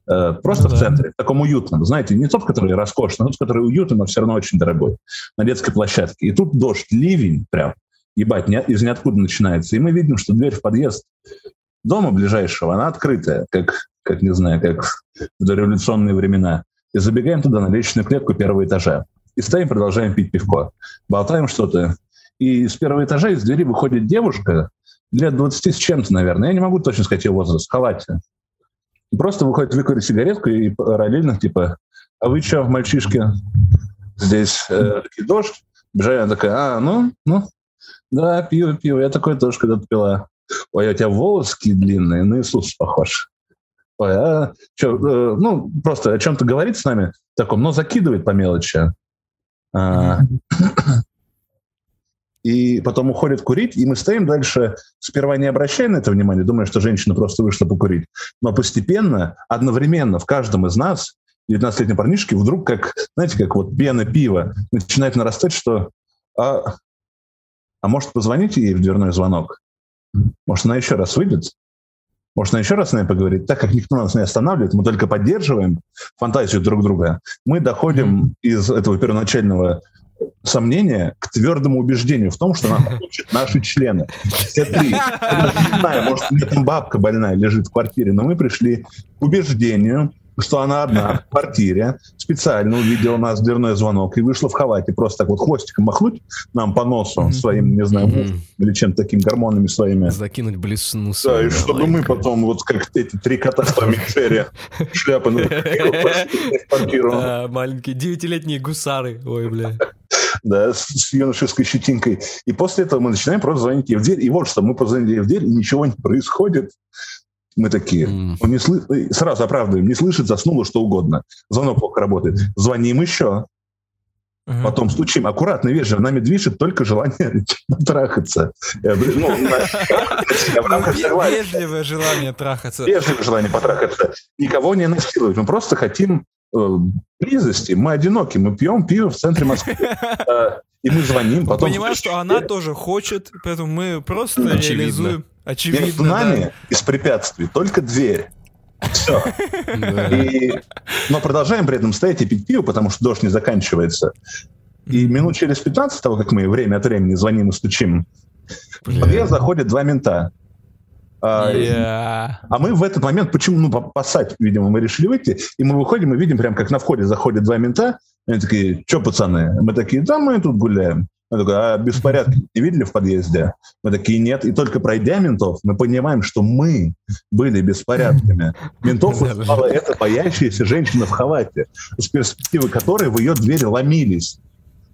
Э, просто ну, в центре, в таком уютном. Знаете, не тот, который роскошный, а тот, который уютный, но все равно очень дорогой. На детской площадке. И тут дождь, ливень прям, ебать, не, из ниоткуда начинается. И мы видим, что дверь в подъезд дома ближайшего, она открытая, как, как не знаю, как в дореволюционные времена. И забегаем туда на лестничную клетку первого этажа. И стоим, продолжаем пить пивко. Болтаем что-то. И с первого этажа из двери выходит девушка, лет 20 с чем-то, наверное. Я не могу точно сказать ее возраст. В халате. Просто выходит выкурить сигаретку и параллельно, типа, а вы что, мальчишки, здесь э, дождь? Бежаю, она такая, а, ну, ну, да, пью, пью. Я такой тоже когда-то пила. Ой, у тебя волосы длинные, на Иисус похож. Ой, а что, э, ну, просто о чем-то говорит с нами таком, но закидывает по мелочи. А, *coughs* и потом уходит курить, и мы стоим дальше, сперва не обращая на это внимание, думая, что женщина просто вышла покурить, но постепенно, одновременно в каждом из нас, 19-летней парнишки, вдруг, как, знаете, как вот пена пива, начинает нарастать, что а, а может, позвоните ей в дверной звонок? Может, она еще раз выйдет? Может, она еще раз с нами поговорит? Так как никто нас не останавливает, мы только поддерживаем фантазию друг друга, мы доходим из этого первоначального сомнения к твердому убеждению в том, что нам получат наши члены. Все три. Не знаю, может, у меня там бабка больная лежит в квартире, но мы пришли к убеждению, что она одна *laughs* в квартире, специально увидела нас дверной звонок и вышла в халате, просто так вот хвостиком махнуть нам по носу mm-hmm. своим, не знаю, mm-hmm. или чем-то таким гормонами своими. Закинуть блесну Да, и чтобы мы потом, вот как эти три кота в Томе Джерри, *laughs* шляпы на квартиру. Маленькие девятилетние гусары. Ой, бля да, с, с юношеской щетинкой. И после этого мы начинаем просто звонить ей в дверь. И вот что, мы позвонили ей в дверь, и ничего не происходит. Мы такие, mm. он не сlı... сразу оправдываем, не слышит, заснуло, что угодно. Звонок плохо работает. Звоним еще. Uh-huh. Потом стучим. Аккуратно, вежливо. Нами движет только желание *laughs* трахаться. Ну, *laughs* вежливое желание трахаться. Вежливое желание потрахаться. Никого не насиловать. Мы просто хотим э, близости. Мы одиноки. Мы пьем пиво в центре Москвы. *laughs* Э, и мы звоним. Потом Понимаешь, что она тоже хочет, поэтому мы просто реализуем Очевидно, Между нами да. из препятствий только дверь. Все. И... Но продолжаем при этом стоять и пить пиво, потому что дождь не заканчивается. И минут через 15 того, как мы время от времени звоним и стучим, в подъезд заходят два мента. Yeah. А мы в этот момент, почему, ну, посать, видимо, мы решили выйти, и мы выходим и видим, прям как на входе заходят два мента, они такие, что, пацаны? Мы такие, да, мы тут гуляем. Мы такой, а беспорядки не видели в подъезде? Мы такие, нет. И только пройдя ментов, мы понимаем, что мы были беспорядками. Ментов вызывала эта боящаяся женщина в халате, с перспективы которой в ее двери ломились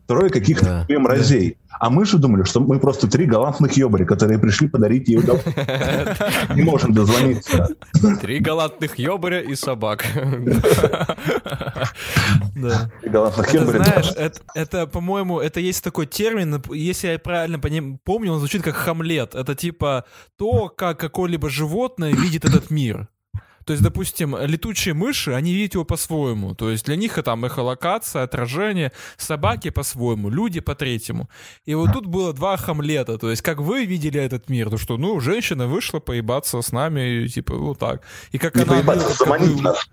трое каких-то да. мразей. А мы же думали, что мы просто три галантных ёбаря, которые пришли подарить ей удовольствие. *laughs* Не можем дозвониться. Три галантных ёбаря и собак. *laughs* Галантных ёбаря. Знаешь, это, по-моему, это есть такой термин, если я правильно помню, он звучит как хамлет. Это типа то, как какое-либо животное видит этот мир. То есть, допустим, летучие мыши, они видят его по-своему. То есть для них это там эхолокация, отражение, собаки по-своему, люди по-третьему. И вот тут было два хамлета. То есть как вы видели этот мир? То что, ну, женщина вышла поебаться с нами, типа, вот так. И как Не она... Поебаться, заманить нас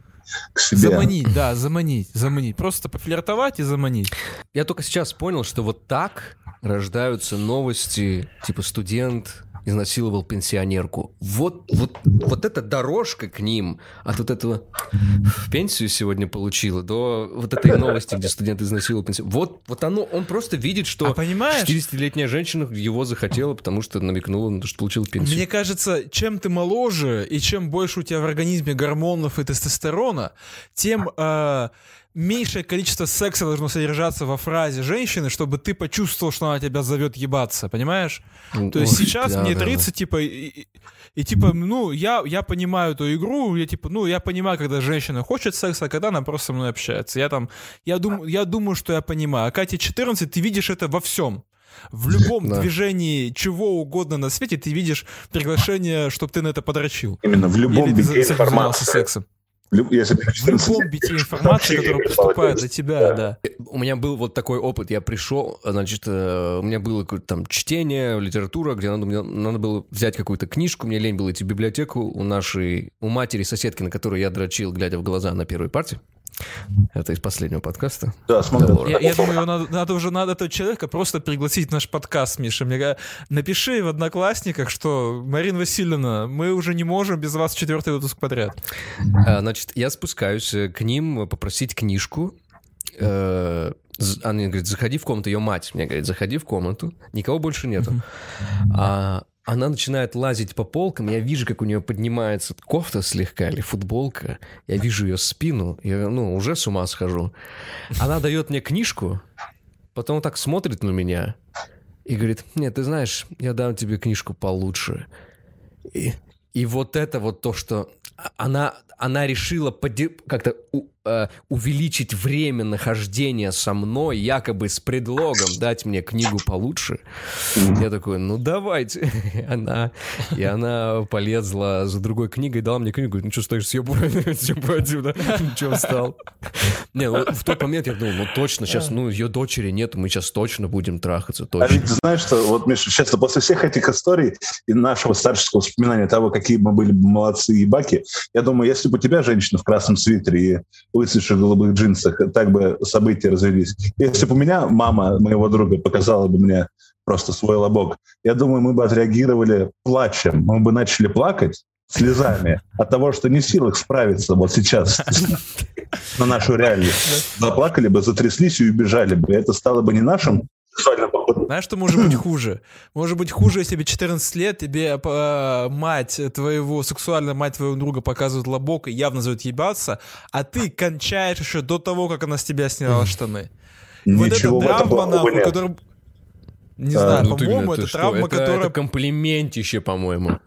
к себе. Заманить, да, заманить, заманить. Просто пофлиртовать и заманить. Я только сейчас понял, что вот так рождаются новости, типа студент изнасиловал пенсионерку. Вот, вот, вот эта дорожка к ним от вот этого в пенсию сегодня получила до вот этой новости, где студент изнасиловал пенсионерку. Вот, вот оно, он просто видит, что а понимаешь? 60-летняя женщина его захотела, потому что намекнула на то, что получил пенсию. Мне кажется, чем ты моложе и чем больше у тебя в организме гормонов и тестостерона, тем... Э, меньшее количество секса должно содержаться во фразе женщины, чтобы ты почувствовал, что она тебя зовет ебаться, понимаешь? Ну, То есть сейчас да, мне 30, да. типа, и, и, и типа, ну, я, я понимаю эту игру, я типа, ну, я понимаю, когда женщина хочет секса, а когда она просто со мной общается. Я там, я, дум, я думаю, что я понимаю. А Кате 14, ты видишь это во всем. В любом да. движении чего угодно на свете ты видишь приглашение, чтобы ты на это подрочил. Именно в любом Или ты информации. сексом. Если в любом *laughs* бите информации, которая поступает до тебя, да. У меня был вот такой опыт. Я пришел, значит, э, у меня было там чтение, литература, где надо, мне, надо было взять какую-то книжку. Мне лень было идти в библиотеку у нашей, у матери соседки, на которой я дрочил, глядя в глаза на первой партии. Это из последнего подкаста. Да, смотрю. Я, я думаю, надо, надо уже надо этого человека просто пригласить в наш подкаст, Миша. Мне напиши в Одноклассниках, что Марина Васильевна, мы уже не можем без вас четвертый выпуск подряд. А, значит, я спускаюсь э, к ним попросить книжку. Э, она говорит, заходи в комнату. Ее мать мне говорит, заходи в комнату. Никого больше нету. А она начинает лазить по полкам, я вижу, как у нее поднимается кофта слегка или футболка, я вижу ее спину, я, ну, уже с ума схожу. Она дает мне книжку, потом так смотрит на меня и говорит, нет, ты знаешь, я дам тебе книжку получше. И, и вот это вот то, что она, она решила как-то э, увеличить время нахождения со мной, якобы с предлогом дать мне книгу получше. Я такой, ну давайте. *laughs* она, и она полезла за другой книгой, дала мне книгу, ну что стоишь, съебывай, отсюда. Че встал? Не, ну, в тот момент я думал, ну точно, сейчас, ну ее дочери нет, мы сейчас точно будем трахаться, а точно. А ведь знаешь что, вот, Миша, честно, после всех этих историй и нашего старческого воспоминания того, какие мы были молодцы и баки, я думаю, если бы у тебя женщина в красном свитере и выцветших голубых джинсах, так бы события развелись. Если бы у меня мама моего друга показала бы мне просто свой лобок, я думаю, мы бы отреагировали плачем. Мы бы начали плакать слезами от того, что не в силах справиться вот сейчас на нашу реальность. Заплакали бы, затряслись и убежали бы. Это стало бы не нашим Знаешь, что может быть хуже? Может быть хуже, если тебе 14 лет, тебе э, мать твоего, сексуальная мать твоего друга показывает лобок и явно зовет ебаться, а ты кончаешь еще до того, как она с тебя сняла штаны. Ничего вот эта травма, нахуй, которая... Не а, знаю, ну, по-моему, это травма, это, которая... Это комплиментище, по-моему.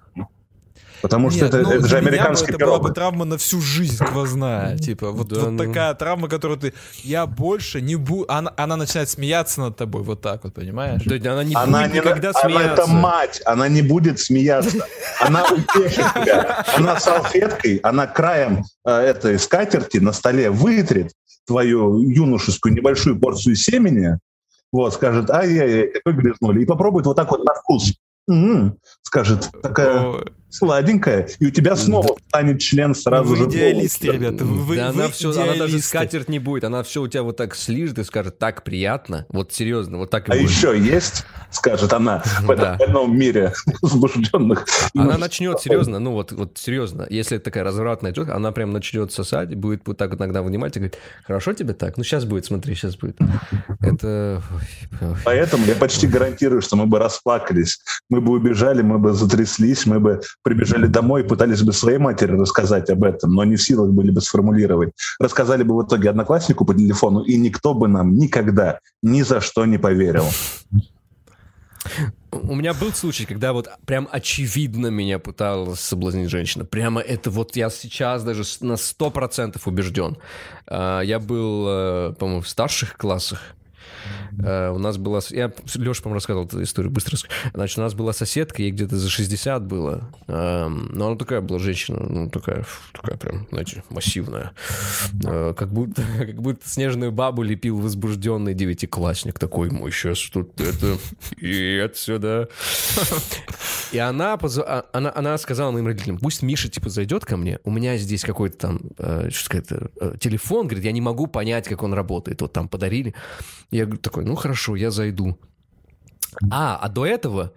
Потому что Нет, это, ну, это же американский это была бы травма на всю жизнь сквозная. Типа, вот, да, вот ну... такая травма, которую ты... Я больше не буду... Она, она начинает смеяться над тобой вот так вот, понимаешь? Да, она не она будет не, никогда она смеяться. это мать, она не будет смеяться. Она утешит тебя. Она салфеткой, она краем э, этой скатерти на столе вытрет твою юношескую небольшую порцию семени, вот, скажет, ай-яй-яй, какой грязнули, и попробует вот так вот на вкус. М-м, скажет, такая сладенькая, и у тебя снова станет член сразу вы же. идеалисты, ребята. Вы, да вы она все, она даже скатерть не будет, она все у тебя вот так слижет и скажет, так приятно, вот серьезно, вот так и А будет. еще есть, скажет она, *laughs* в этом больном мире возбужденных. Она начнет серьезно, ну вот, вот серьезно, если это такая развратная тетка, она прям начнет сосать, будет вот так вот иногда вынимать и говорит, хорошо тебе так? Ну сейчас будет, смотри, сейчас будет. Это... Поэтому я почти гарантирую, что мы бы расплакались, мы бы убежали, мы бы затряслись, мы бы прибежали домой и пытались бы своей матери рассказать об этом, но не в силах были бы сформулировать. Рассказали бы в итоге однокласснику по телефону, и никто бы нам никогда ни за что не поверил. У меня был случай, когда вот прям очевидно меня пыталась соблазнить женщина. Прямо это вот я сейчас даже на 100% убежден. А, Я был, э, по-моему, в старших классах. Э, У нас была... Я Леша, по-моему, рассказывал эту историю, быстро. Значит, у нас была соседка, ей где-то за 60 было. Эм, Но она такая была женщина, ну, такая, такая прям, знаете, массивная. Э, Как будто, *laughs* как будто снежную бабу лепил возбужденный девятиклассник. Такой, мой сейчас тут это... И отсюда. И она, позв- а- она, она сказала моим родителям, пусть Миша, типа, зайдет ко мне, у меня здесь какой-то там, э, что сказать, телефон, говорит, я не могу понять, как он работает, вот там подарили. Я такой, ну хорошо, я зайду. А, а до этого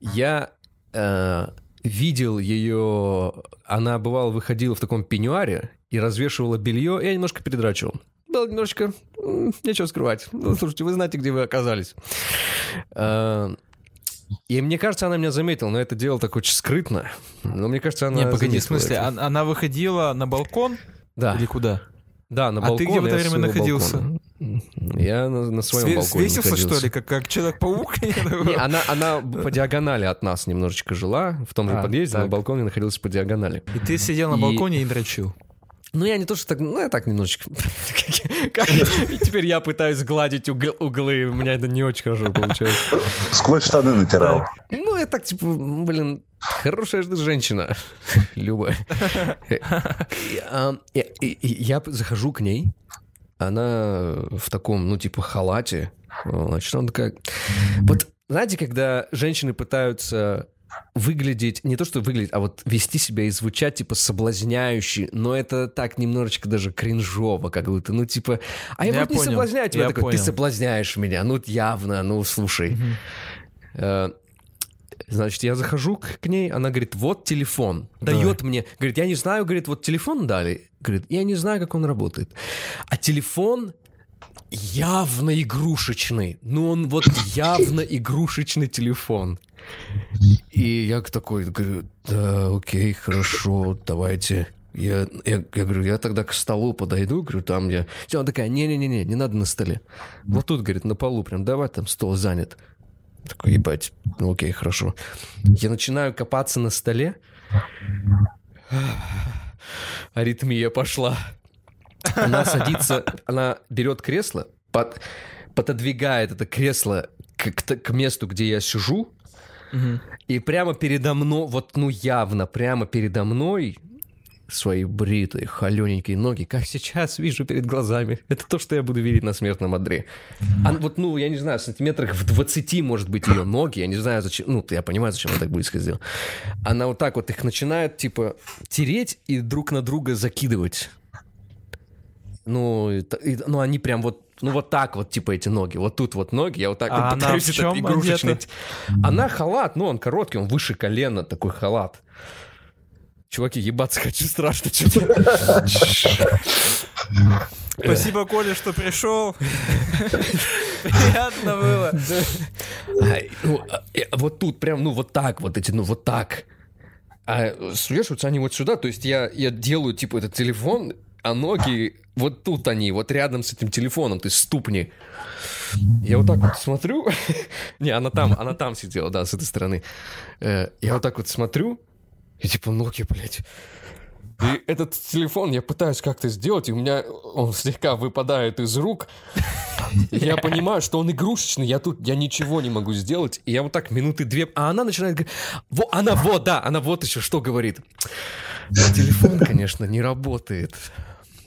я э, видел ее, она бывало выходила в таком пеньюаре и развешивала белье, и я немножко передрачивал. Было немножечко, нечего скрывать. Ну, слушайте, вы знаете, где вы оказались. Э, и мне кажется, она меня заметила, но это дело так очень скрытно. Но мне кажется, она Не, погоди, в смысле, это. а- она выходила на балкон Да, или куда? Да, на А ты где в это время находился? балкона. Я на, на своем Све- балконе Свесился, находился. что ли, как, как Человек-паук? *laughs* Она, она по диагонали от нас немножечко жила, в том же А, подъезде, на балконе находился по диагонали. И ты сидел на балконе и дрочил. Ну, я не то, что так, ну, я так немножечко... *laughs* Теперь я пытаюсь сгладить угл- углы, у меня это не очень хорошо получается. Сквозь штаны натирал. Ну, я так, типа, блин, хорошая же женщина, *laughs* Люба. А, Я захожу к ней, она в таком, ну, типа, халате. Значит, она такая... Вот, знаете, когда женщины пытаются выглядеть, не то что выглядеть, а вот вести себя и звучать, типа, соблазняюще, но это так немножечко даже кринжово, как будто, ну, типа, а я, Я вот не понял, соблазняю тебя, я такой, ты понял. соблазняешь меня, ну, явно, ну, слушай. Э, Значит, я захожу к, к ней, она говорит, вот телефон. Давай. Дает мне, говорит, я не знаю, говорит, вот телефон дали. Говорит, я не знаю, как он работает. А телефон явно игрушечный. Ну, он вот *laughs* явно игрушечный телефон. И я такой говорю, да, окей, хорошо, давайте. Я, я, я говорю, я тогда к столу подойду, говорю, там я... Всё, Она такая, не-не-не, не надо на столе. Вот тут, говорит, на полу прям, давай, там стол занят. Такой, ебать, ну окей, хорошо. Я начинаю копаться на столе. Аритмия пошла. Она садится, она берет кресло, под, пододвигает это кресло к, к к месту, где я сижу, и прямо передо мной, вот ну явно, прямо передо мной свои бритые, холененькие ноги, как сейчас вижу перед глазами. *laughs* Это то, что я буду видеть на смертном одре. А вот, ну, я не знаю, сантиметрах в 20, может быть, ее ноги. Я не знаю, зачем. Ну, я понимаю, зачем она так близко сделала. Она вот так вот их начинает, типа, тереть и друг на друга закидывать. Ну, т- и- ну, они прям вот ну вот так вот, типа эти ноги, вот тут вот ноги, я вот так А вот она пытаюсь этот игрушечный... одета? Она халат, ну он короткий, он выше колена, такой халат. Чуваки, ебаться хочу страшно что-то. Спасибо, Коля, что пришел. Приятно было. Ну, а, э, Вот тут прям, ну вот так, вот эти, ну вот так. А свешиваются они вот сюда, то есть я, я делаю, типа, этот телефон, а ноги вот тут они, вот рядом с этим телефоном, то есть ступни. Я вот так вот смотрю. *laughs* Не, она там, она там сидела, да, с этой стороны. Э, Я вот так вот смотрю, и типа, ноги, блядь. И этот телефон я пытаюсь как-то сделать, и у меня он слегка выпадает из рук. Я понимаю, что он игрушечный, я тут, я ничего не могу сделать. И я вот так минуты две... А она начинает говорить... Во, она вот, да, она вот еще что говорит. Телефон, конечно, не работает.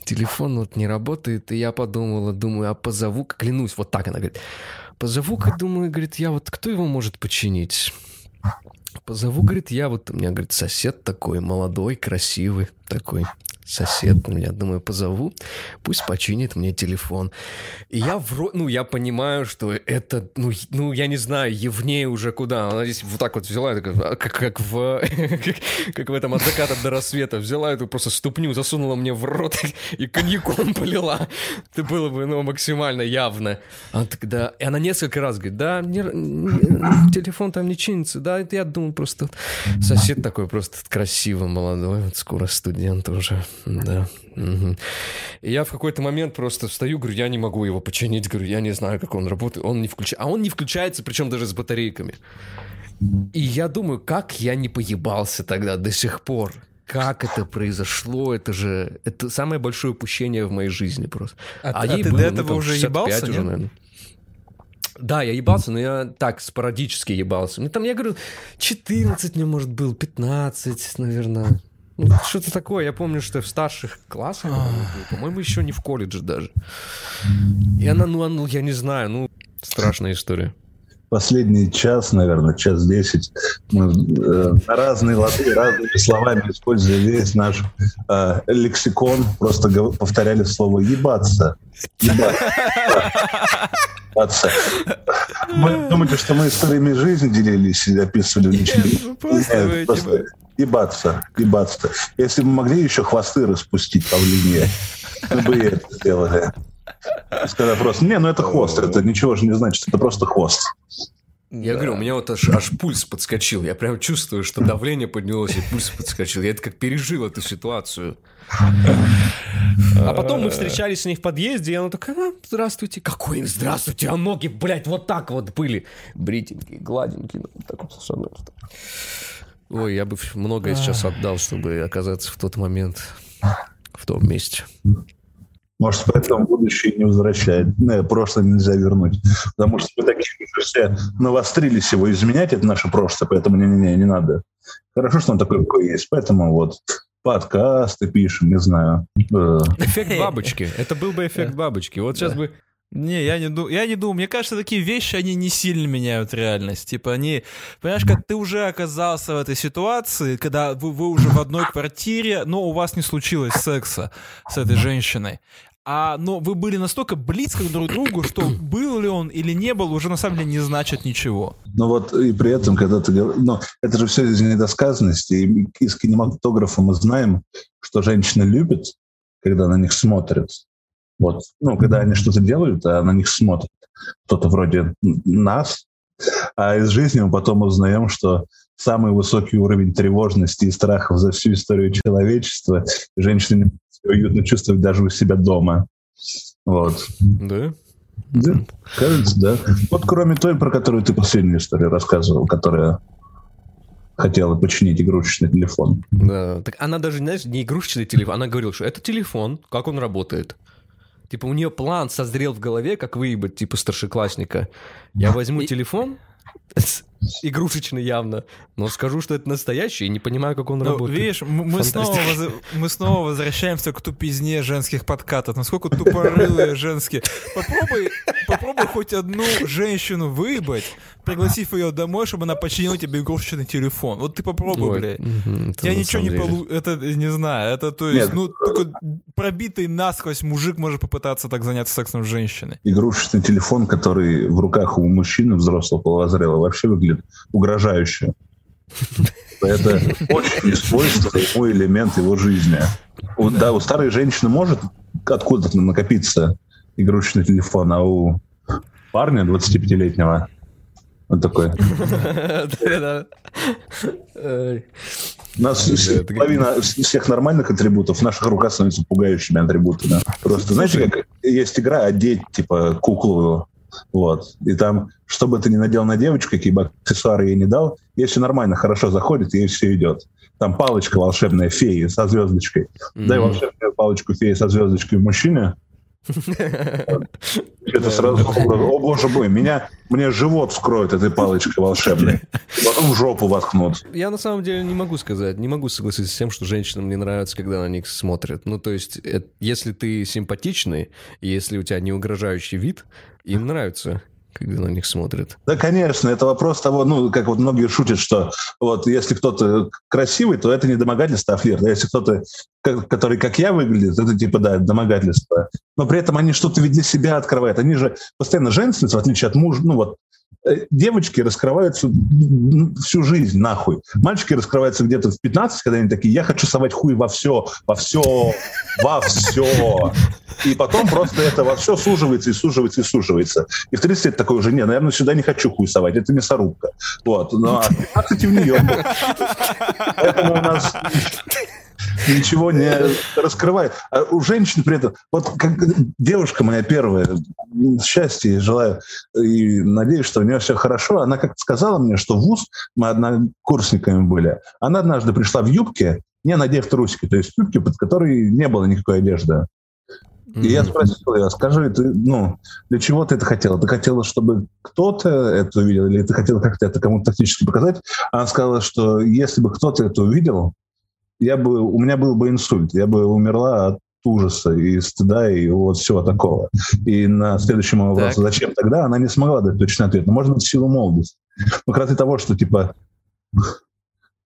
Телефон вот не работает, и я подумала, думаю, а позову, клянусь, вот так она говорит. Позову-ка, думаю, говорит, я вот, кто его может починить? Позову, говорит, я вот, у меня, говорит, сосед такой молодой, красивый такой сосед меня, думаю, позову, пусть починит мне телефон. И я вроде, ну, я понимаю, что это, ну, ну, я не знаю, Евней уже куда. Она здесь вот так вот взяла, как, как в, *laughs* как, как в этом от заката до рассвета, взяла эту просто ступню, засунула мне в рот *laughs* и коньяком полила. Это было бы, ну, максимально явно. А тогда, и она несколько раз говорит, да, не, не, телефон там не чинится, да, это я думал просто, сосед такой просто красивый, молодой, вот скоро студент уже. Да. Угу. И я в какой-то момент просто встаю, говорю, я не могу его починить, говорю, я не знаю, как он работает. Он не включается. А он не включается, причем даже с батарейками. И я думаю, как я не поебался тогда до сих пор. Как это произошло? Это же это самое большое упущение в моей жизни просто. А, а, а ты было, до этого ну, уже ебался, уже, наверное. Да, я ебался, но я так спорадически ебался. Ну, там, я говорю, 14 мне, может, был, 15, наверное. Ну, что-то такое. Я помню, что в старших классах, по-моему, еще не в колледже даже. И она, ну, ну, я не знаю, ну, страшная история. Последний час, наверное, час десять, мы э, на разные лады, разными словами, используя весь наш э, лексикон, просто повторяли слово «ебаться». Ебаться. Мы думаете, что мы историями жизни делились и описывали? Нет, просто ебаться, ебаться. Если бы мы могли еще хвосты распустить павлине, мы бы это сделали. Сказать просто, не, ну это хвост, это ничего же не значит, это просто хвост. Я да. говорю, у меня вот аж, аж пульс подскочил. Я прям чувствую, что давление поднялось, и пульс подскочил. Я это как пережил эту ситуацию. А потом мы встречались с ней в подъезде, и она такая, а, здравствуйте. Какой здравствуйте, а ноги, блядь, вот так вот были. Бритенькие, гладенькие. Вот так вот совершенно. Ой, я бы многое сейчас отдал, чтобы оказаться в тот момент в том месте. Может, поэтому будущее не возвращает. Не, прошлое нельзя вернуть. Потому что мы такие все навострились его изменять, это наше прошлое, поэтому не-не-не, не надо. Хорошо, что он такой, какой есть. Поэтому вот подкасты пишем, не знаю. Э. Эффект бабочки. Это был бы эффект бабочки. Вот сейчас бы не, я не, думаю, я не думаю. Мне кажется, такие вещи, они не сильно меняют реальность. Типа они... Понимаешь, как ты уже оказался в этой ситуации, когда вы, вы уже в одной квартире, но у вас не случилось секса с этой женщиной. А, но вы были настолько близко друг к другу, что был ли он или не был, уже на самом деле не значит ничего. Ну вот и при этом, когда ты говоришь... Но это же все из недосказанности. И из кинематографа мы знаем, что женщины любят, когда на них смотрят. Вот. Ну, когда они что-то делают, а на них смотрят кто-то вроде нас, а из жизни мы потом узнаем, что самый высокий уровень тревожности и страхов за всю историю человечества женщины не уютно чувствовать даже у себя дома. Вот. Да? Да, кажется, да. Вот кроме той, про которую ты последнюю историю рассказывал, которая хотела починить игрушечный телефон. Да, так она даже, знаешь, не игрушечный телефон, она говорила, что это телефон, как он работает. Типа у нее план созрел в голове, как выебать, типа, старшеклассника. Я возьму телефон, игрушечный явно, но скажу, что это настоящий, и не понимаю, как он ну, работает. Видишь, мы снова, воз... мы снова возвращаемся к тупизне женских подкатов. Насколько тупорылые женские. Попробуй, попробуй хоть одну женщину выебать, пригласив ее домой, чтобы она починила тебе игрушечный телефон. Вот ты попробуй, Ой, блядь. Угу, Я ничего не получу. Это, не знаю, это то есть, Нет. ну, только пробитый насквозь мужик может попытаться так заняться сексом с женщиной. Игрушечный телефон, который в руках у мужчины взрослого половозрелого, вообще выглядит угрожающе. Это очень свойство ему элемент его жизни. Да, у старой женщины может откуда-то накопиться игрушечный телефон, а у парня 25-летнего он такой. У нас половина всех нормальных атрибутов в наших руках становятся пугающими атрибутами. Просто, знаете, как есть игра одеть, типа, куклу вот. И там, что бы ты ни надел на девочку, какие бы аксессуары ей не дал, все нормально, хорошо заходит, ей все идет. Там палочка волшебная феи со звездочкой. Mm-hmm. Дай волшебную палочку феи со звездочкой мужчине, это сразу, о боже мой, меня, мне живот вскроет этой палочкой волшебной. Потом в жопу воткнут. Я на самом деле не могу сказать, не могу согласиться с тем, что женщинам не нравится, когда на них смотрят. Ну, то есть, это, если ты симпатичный, если у тебя не угрожающий вид, им нравится когда на них смотрят. Да, конечно, это вопрос того, ну, как вот многие шутят, что вот если кто-то красивый, то это не домогательство, а флирт. А если кто-то, который как я выглядит, это типа, да, домогательство. Но при этом они что-то ведь для себя открывают. Они же постоянно женственность, в отличие от мужа, ну вот Э, девочки раскрываются всю жизнь нахуй. Мальчики раскрываются где-то в 15, когда они такие, я хочу совать хуй во все, во все, во все. И потом просто это во все суживается и суживается и суживается. И в 30 лет такой уже, не, наверное, сюда не хочу хуй совать, это мясорубка. Вот. Ну, а 15 в нее. Поэтому у нас ничего не раскрывает. А у женщин при этом, вот как девушка моя первая, счастья желаю, и надеюсь, что у нее все хорошо. Она как-то сказала мне, что в ВУЗ, мы однокурсниками были, она однажды пришла в юбке, не надев трусики, то есть юбки, под которой не было никакой одежды. И я спросил ее, скажи, ты, ну, для чего ты это хотела? Ты хотела, чтобы кто-то это увидел, или ты хотела как-то это кому-то тактически показать? Она сказала, что если бы кто-то это увидел, я бы, у меня был бы инсульт, я бы умерла от ужаса и стыда и вот всего такого. И на следующий мой вопрос, так. зачем тогда, она не смогла дать точный ответ. Но ну, можно в силу молодости. Ну, как раз того, что типа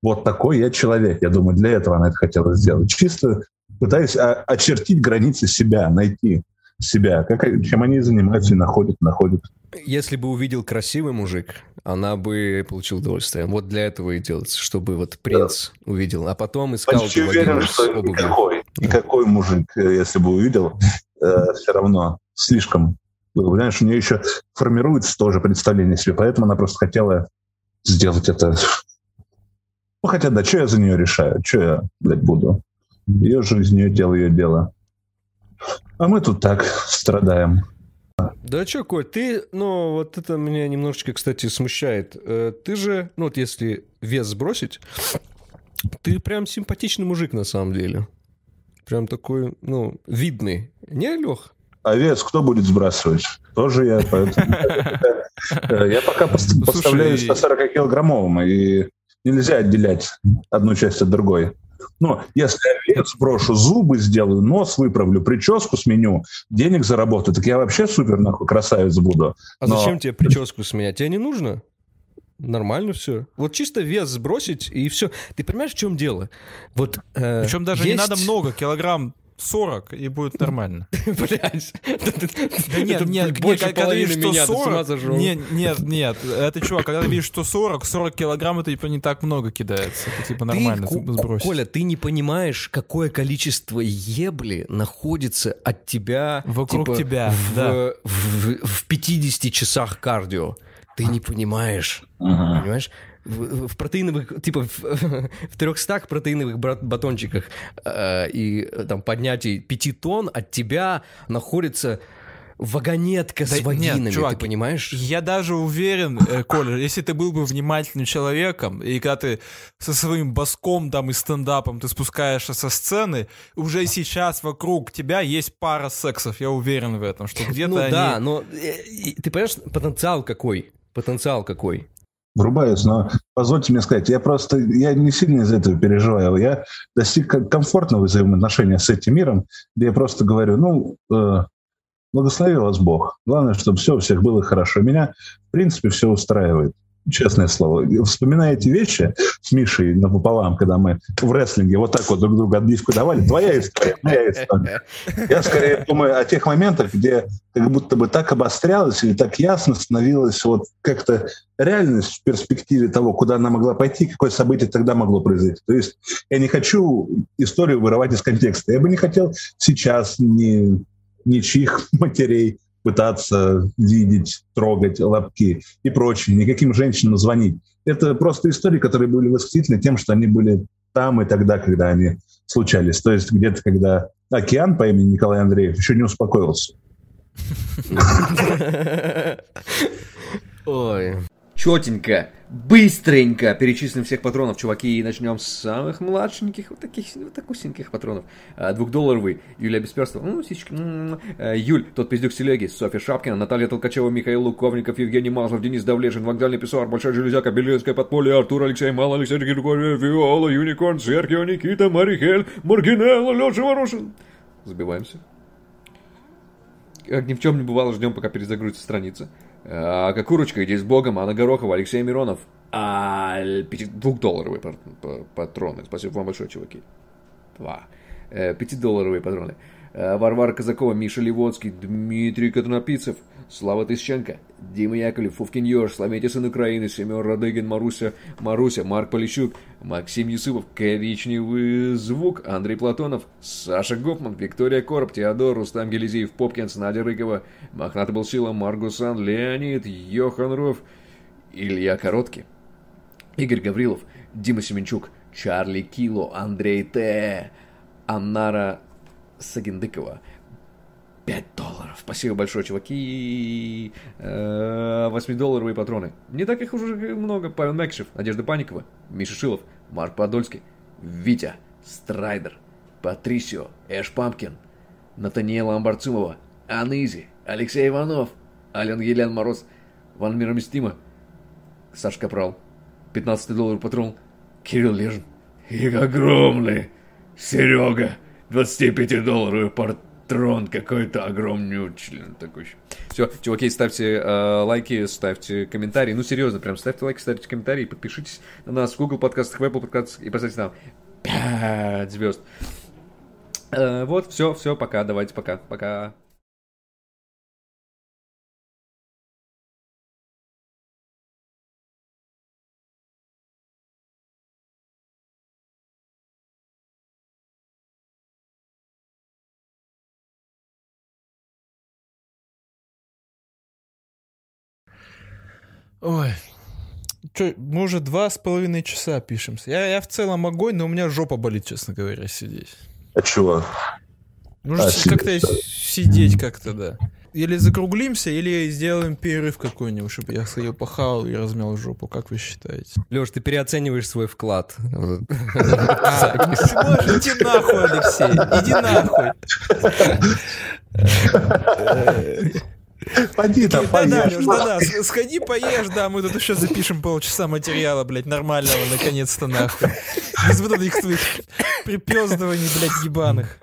вот такой я человек. Я думаю, для этого она это хотела сделать. Чисто пытаясь очертить границы себя, найти себя, как, чем они занимаются и находят, находят. Если бы увидел красивый мужик, она бы получила удовольствие. Вот для этого и делается, чтобы вот принц да. увидел, а потом искал Почти уверен, что никакой, никакой мужик, э, если бы увидел, э, все равно слишком Понимаешь, у нее еще формируется тоже представление себе, поэтому она просто хотела сделать это. Ну, хотя, да, что я за нее решаю? Что я, блядь, буду? Ее жизнь, ее дело, ее дело. А мы тут так страдаем. Да что, Коль, ты, ну, вот это меня немножечко, кстати, смущает. Э, ты же, ну, вот если вес сбросить, ты прям симпатичный мужик на самом деле. Прям такой, ну, видный. Не, Лех? А вес кто будет сбрасывать? Тоже я, поэтому... *laughs* Я пока поставляюсь на 40-килограммовым, и нельзя отделять одну часть от другой. Но если я вес брошу, зубы сделаю, нос выправлю, прическу сменю, денег заработаю, так я вообще супер нахуй красавец буду. А Но... зачем тебе прическу сменять? Тебе не нужно? Нормально все. Вот чисто вес сбросить и все. Ты понимаешь, в чем дело? Вот. Э, Причем даже есть... не надо много килограмм 40, и будет нормально. *laughs* Блять. Да нет, нет, больше когда видишь, что 40... Нет, нет, нет, это чувак, когда видишь, что 40, 40 килограмм, это типа не так много кидается. Это типа нормально сбросить. Коля, ты не понимаешь, какое количество ебли находится от тебя... Вокруг типа, тебя, да. В, в 50 часах кардио. Ты не понимаешь. Понимаешь? В, в протеиновых, типа в, *laughs* в 300 протеиновых батончиках э, и там поднятий 5 тонн от тебя находится вагонетка да с вагинами, нет, чувак, ты понимаешь? Я даже уверен, э, Коля, если ты был бы внимательным человеком, и когда ты со своим боском там и стендапом ты спускаешься со сцены, уже сейчас вокруг тебя есть пара сексов, я уверен в этом, что где-то ну, они... да, но э, ты понимаешь, потенциал какой? Потенциал какой? Врубаюсь, но позвольте мне сказать, я просто, я не сильно из этого переживаю. Я достиг комфортного взаимоотношения с этим миром, где я просто говорю, ну, э, благослови вас Бог. Главное, чтобы все у всех было хорошо. Меня, в принципе, все устраивает честное слово. Вспоминая эти вещи с Мишей напополам, когда мы в рестлинге вот так вот друг другу отбивку давали, твоя история, моя история. Я скорее думаю о тех моментах, где как будто бы так обострялось или так ясно становилось вот как-то реальность в перспективе того, куда она могла пойти, какое событие тогда могло произойти. То есть я не хочу историю вырывать из контекста. Я бы не хотел сейчас ни ничьих матерей пытаться видеть, трогать лапки и прочее, никаким женщинам звонить. Это просто истории, которые были восхитительны тем, что они были там и тогда, когда они случались. То есть где-то, когда океан по имени Николай Андреев еще не успокоился. *laughs* Ой. Четенько быстренько перечислим всех патронов, чуваки, и начнем с самых младшеньких, вот таких вот такусеньких патронов. А, двухдолларовый, Юлия Бесперстова, ну, сисечки, а, Юль, тот пиздюк Селеги, Софья Шапкина, Наталья Толкачева, Михаил Луковников, Евгений Мазов, Денис Давлешин, Вокзальный писсуар, Большая Железяка, Белинская подполье, Артур Алексей Мал, Алексей Григорьев, Виола, Юникорн, Серхио, Никита, Марихель, Маргинелла, Леша Ворошин. Забиваемся. Как ни в чем не бывало, ждем, пока перезагрузится страница. А, Кокурочка, иди с Богом, Анна Горохова, Алексей Миронов. А, двухдолларовые патроны. Спасибо вам большое, чуваки. Два. Э, пятидолларовые патроны. Э, Варвара Казакова, Миша Левоцкий, Дмитрий Катунапицев, Слава Тысченко, Дима Яковлев, Фувкин Ёж, Славети сын Украины, Семен Радыгин, Маруся, Маруся, Марк Полищук, Максим Юсупов, Коричневый звук, Андрей Платонов, Саша Гофман, Виктория Короб, Теодор, Рустам Гелизеев, Попкинс, Надя Рыкова, Мохнатый был сила, Маргусан, Леонид, Йохан Ров, Илья Короткий, Игорь Гаврилов, Дима Семенчук, Чарли Кило, Андрей Т. Аннара Сагиндыкова. 5 долларов. Спасибо большое, чуваки. 8-долларовые э, патроны. Не так их уже много. Павел Мекшев, Надежда Паникова, Миша Шилов, Марк Подольский, Витя, Страйдер, Патрисио, Эш Пампкин, Натаниэла Амбарцумова, Анизи, Алексей Иванов, Ален Елян Мороз, Ван Мироместима, Саш Капрал, 15 долларов патрон, Кирилл Лежин. И огромный Серега, 25-долларовый патрон, какой-то огромный член такой. Все, чуваки, ставьте э, лайки, ставьте комментарии. Ну, серьезно, прям ставьте лайки, ставьте комментарии, подпишитесь на нас в Google подкастах, в Apple подкастах и поставьте нам 5 звезд. Э, вот, все, все, пока, давайте, пока, пока. Ой, Че, мы уже два с половиной часа пишемся. Я, я в целом огонь, но у меня жопа болит, честно говоря, сидеть. А чего? Может, а, как-то сидеть как-то, да. Или закруглимся, или сделаем перерыв какой-нибудь, чтобы я сходил похавал и размял жопу. Как вы считаете? Леш, ты переоцениваешь свой вклад. *laughs* А, иди нахуй, Алексей, иди нахуй. *laughs* Поди там, поешь. Да, Леш, да, да, сходи поешь, да, мы тут еще запишем полчаса материала, блядь, нормального, наконец-то, нахуй. Без вот этих твоих припездываний, блядь, ебаных.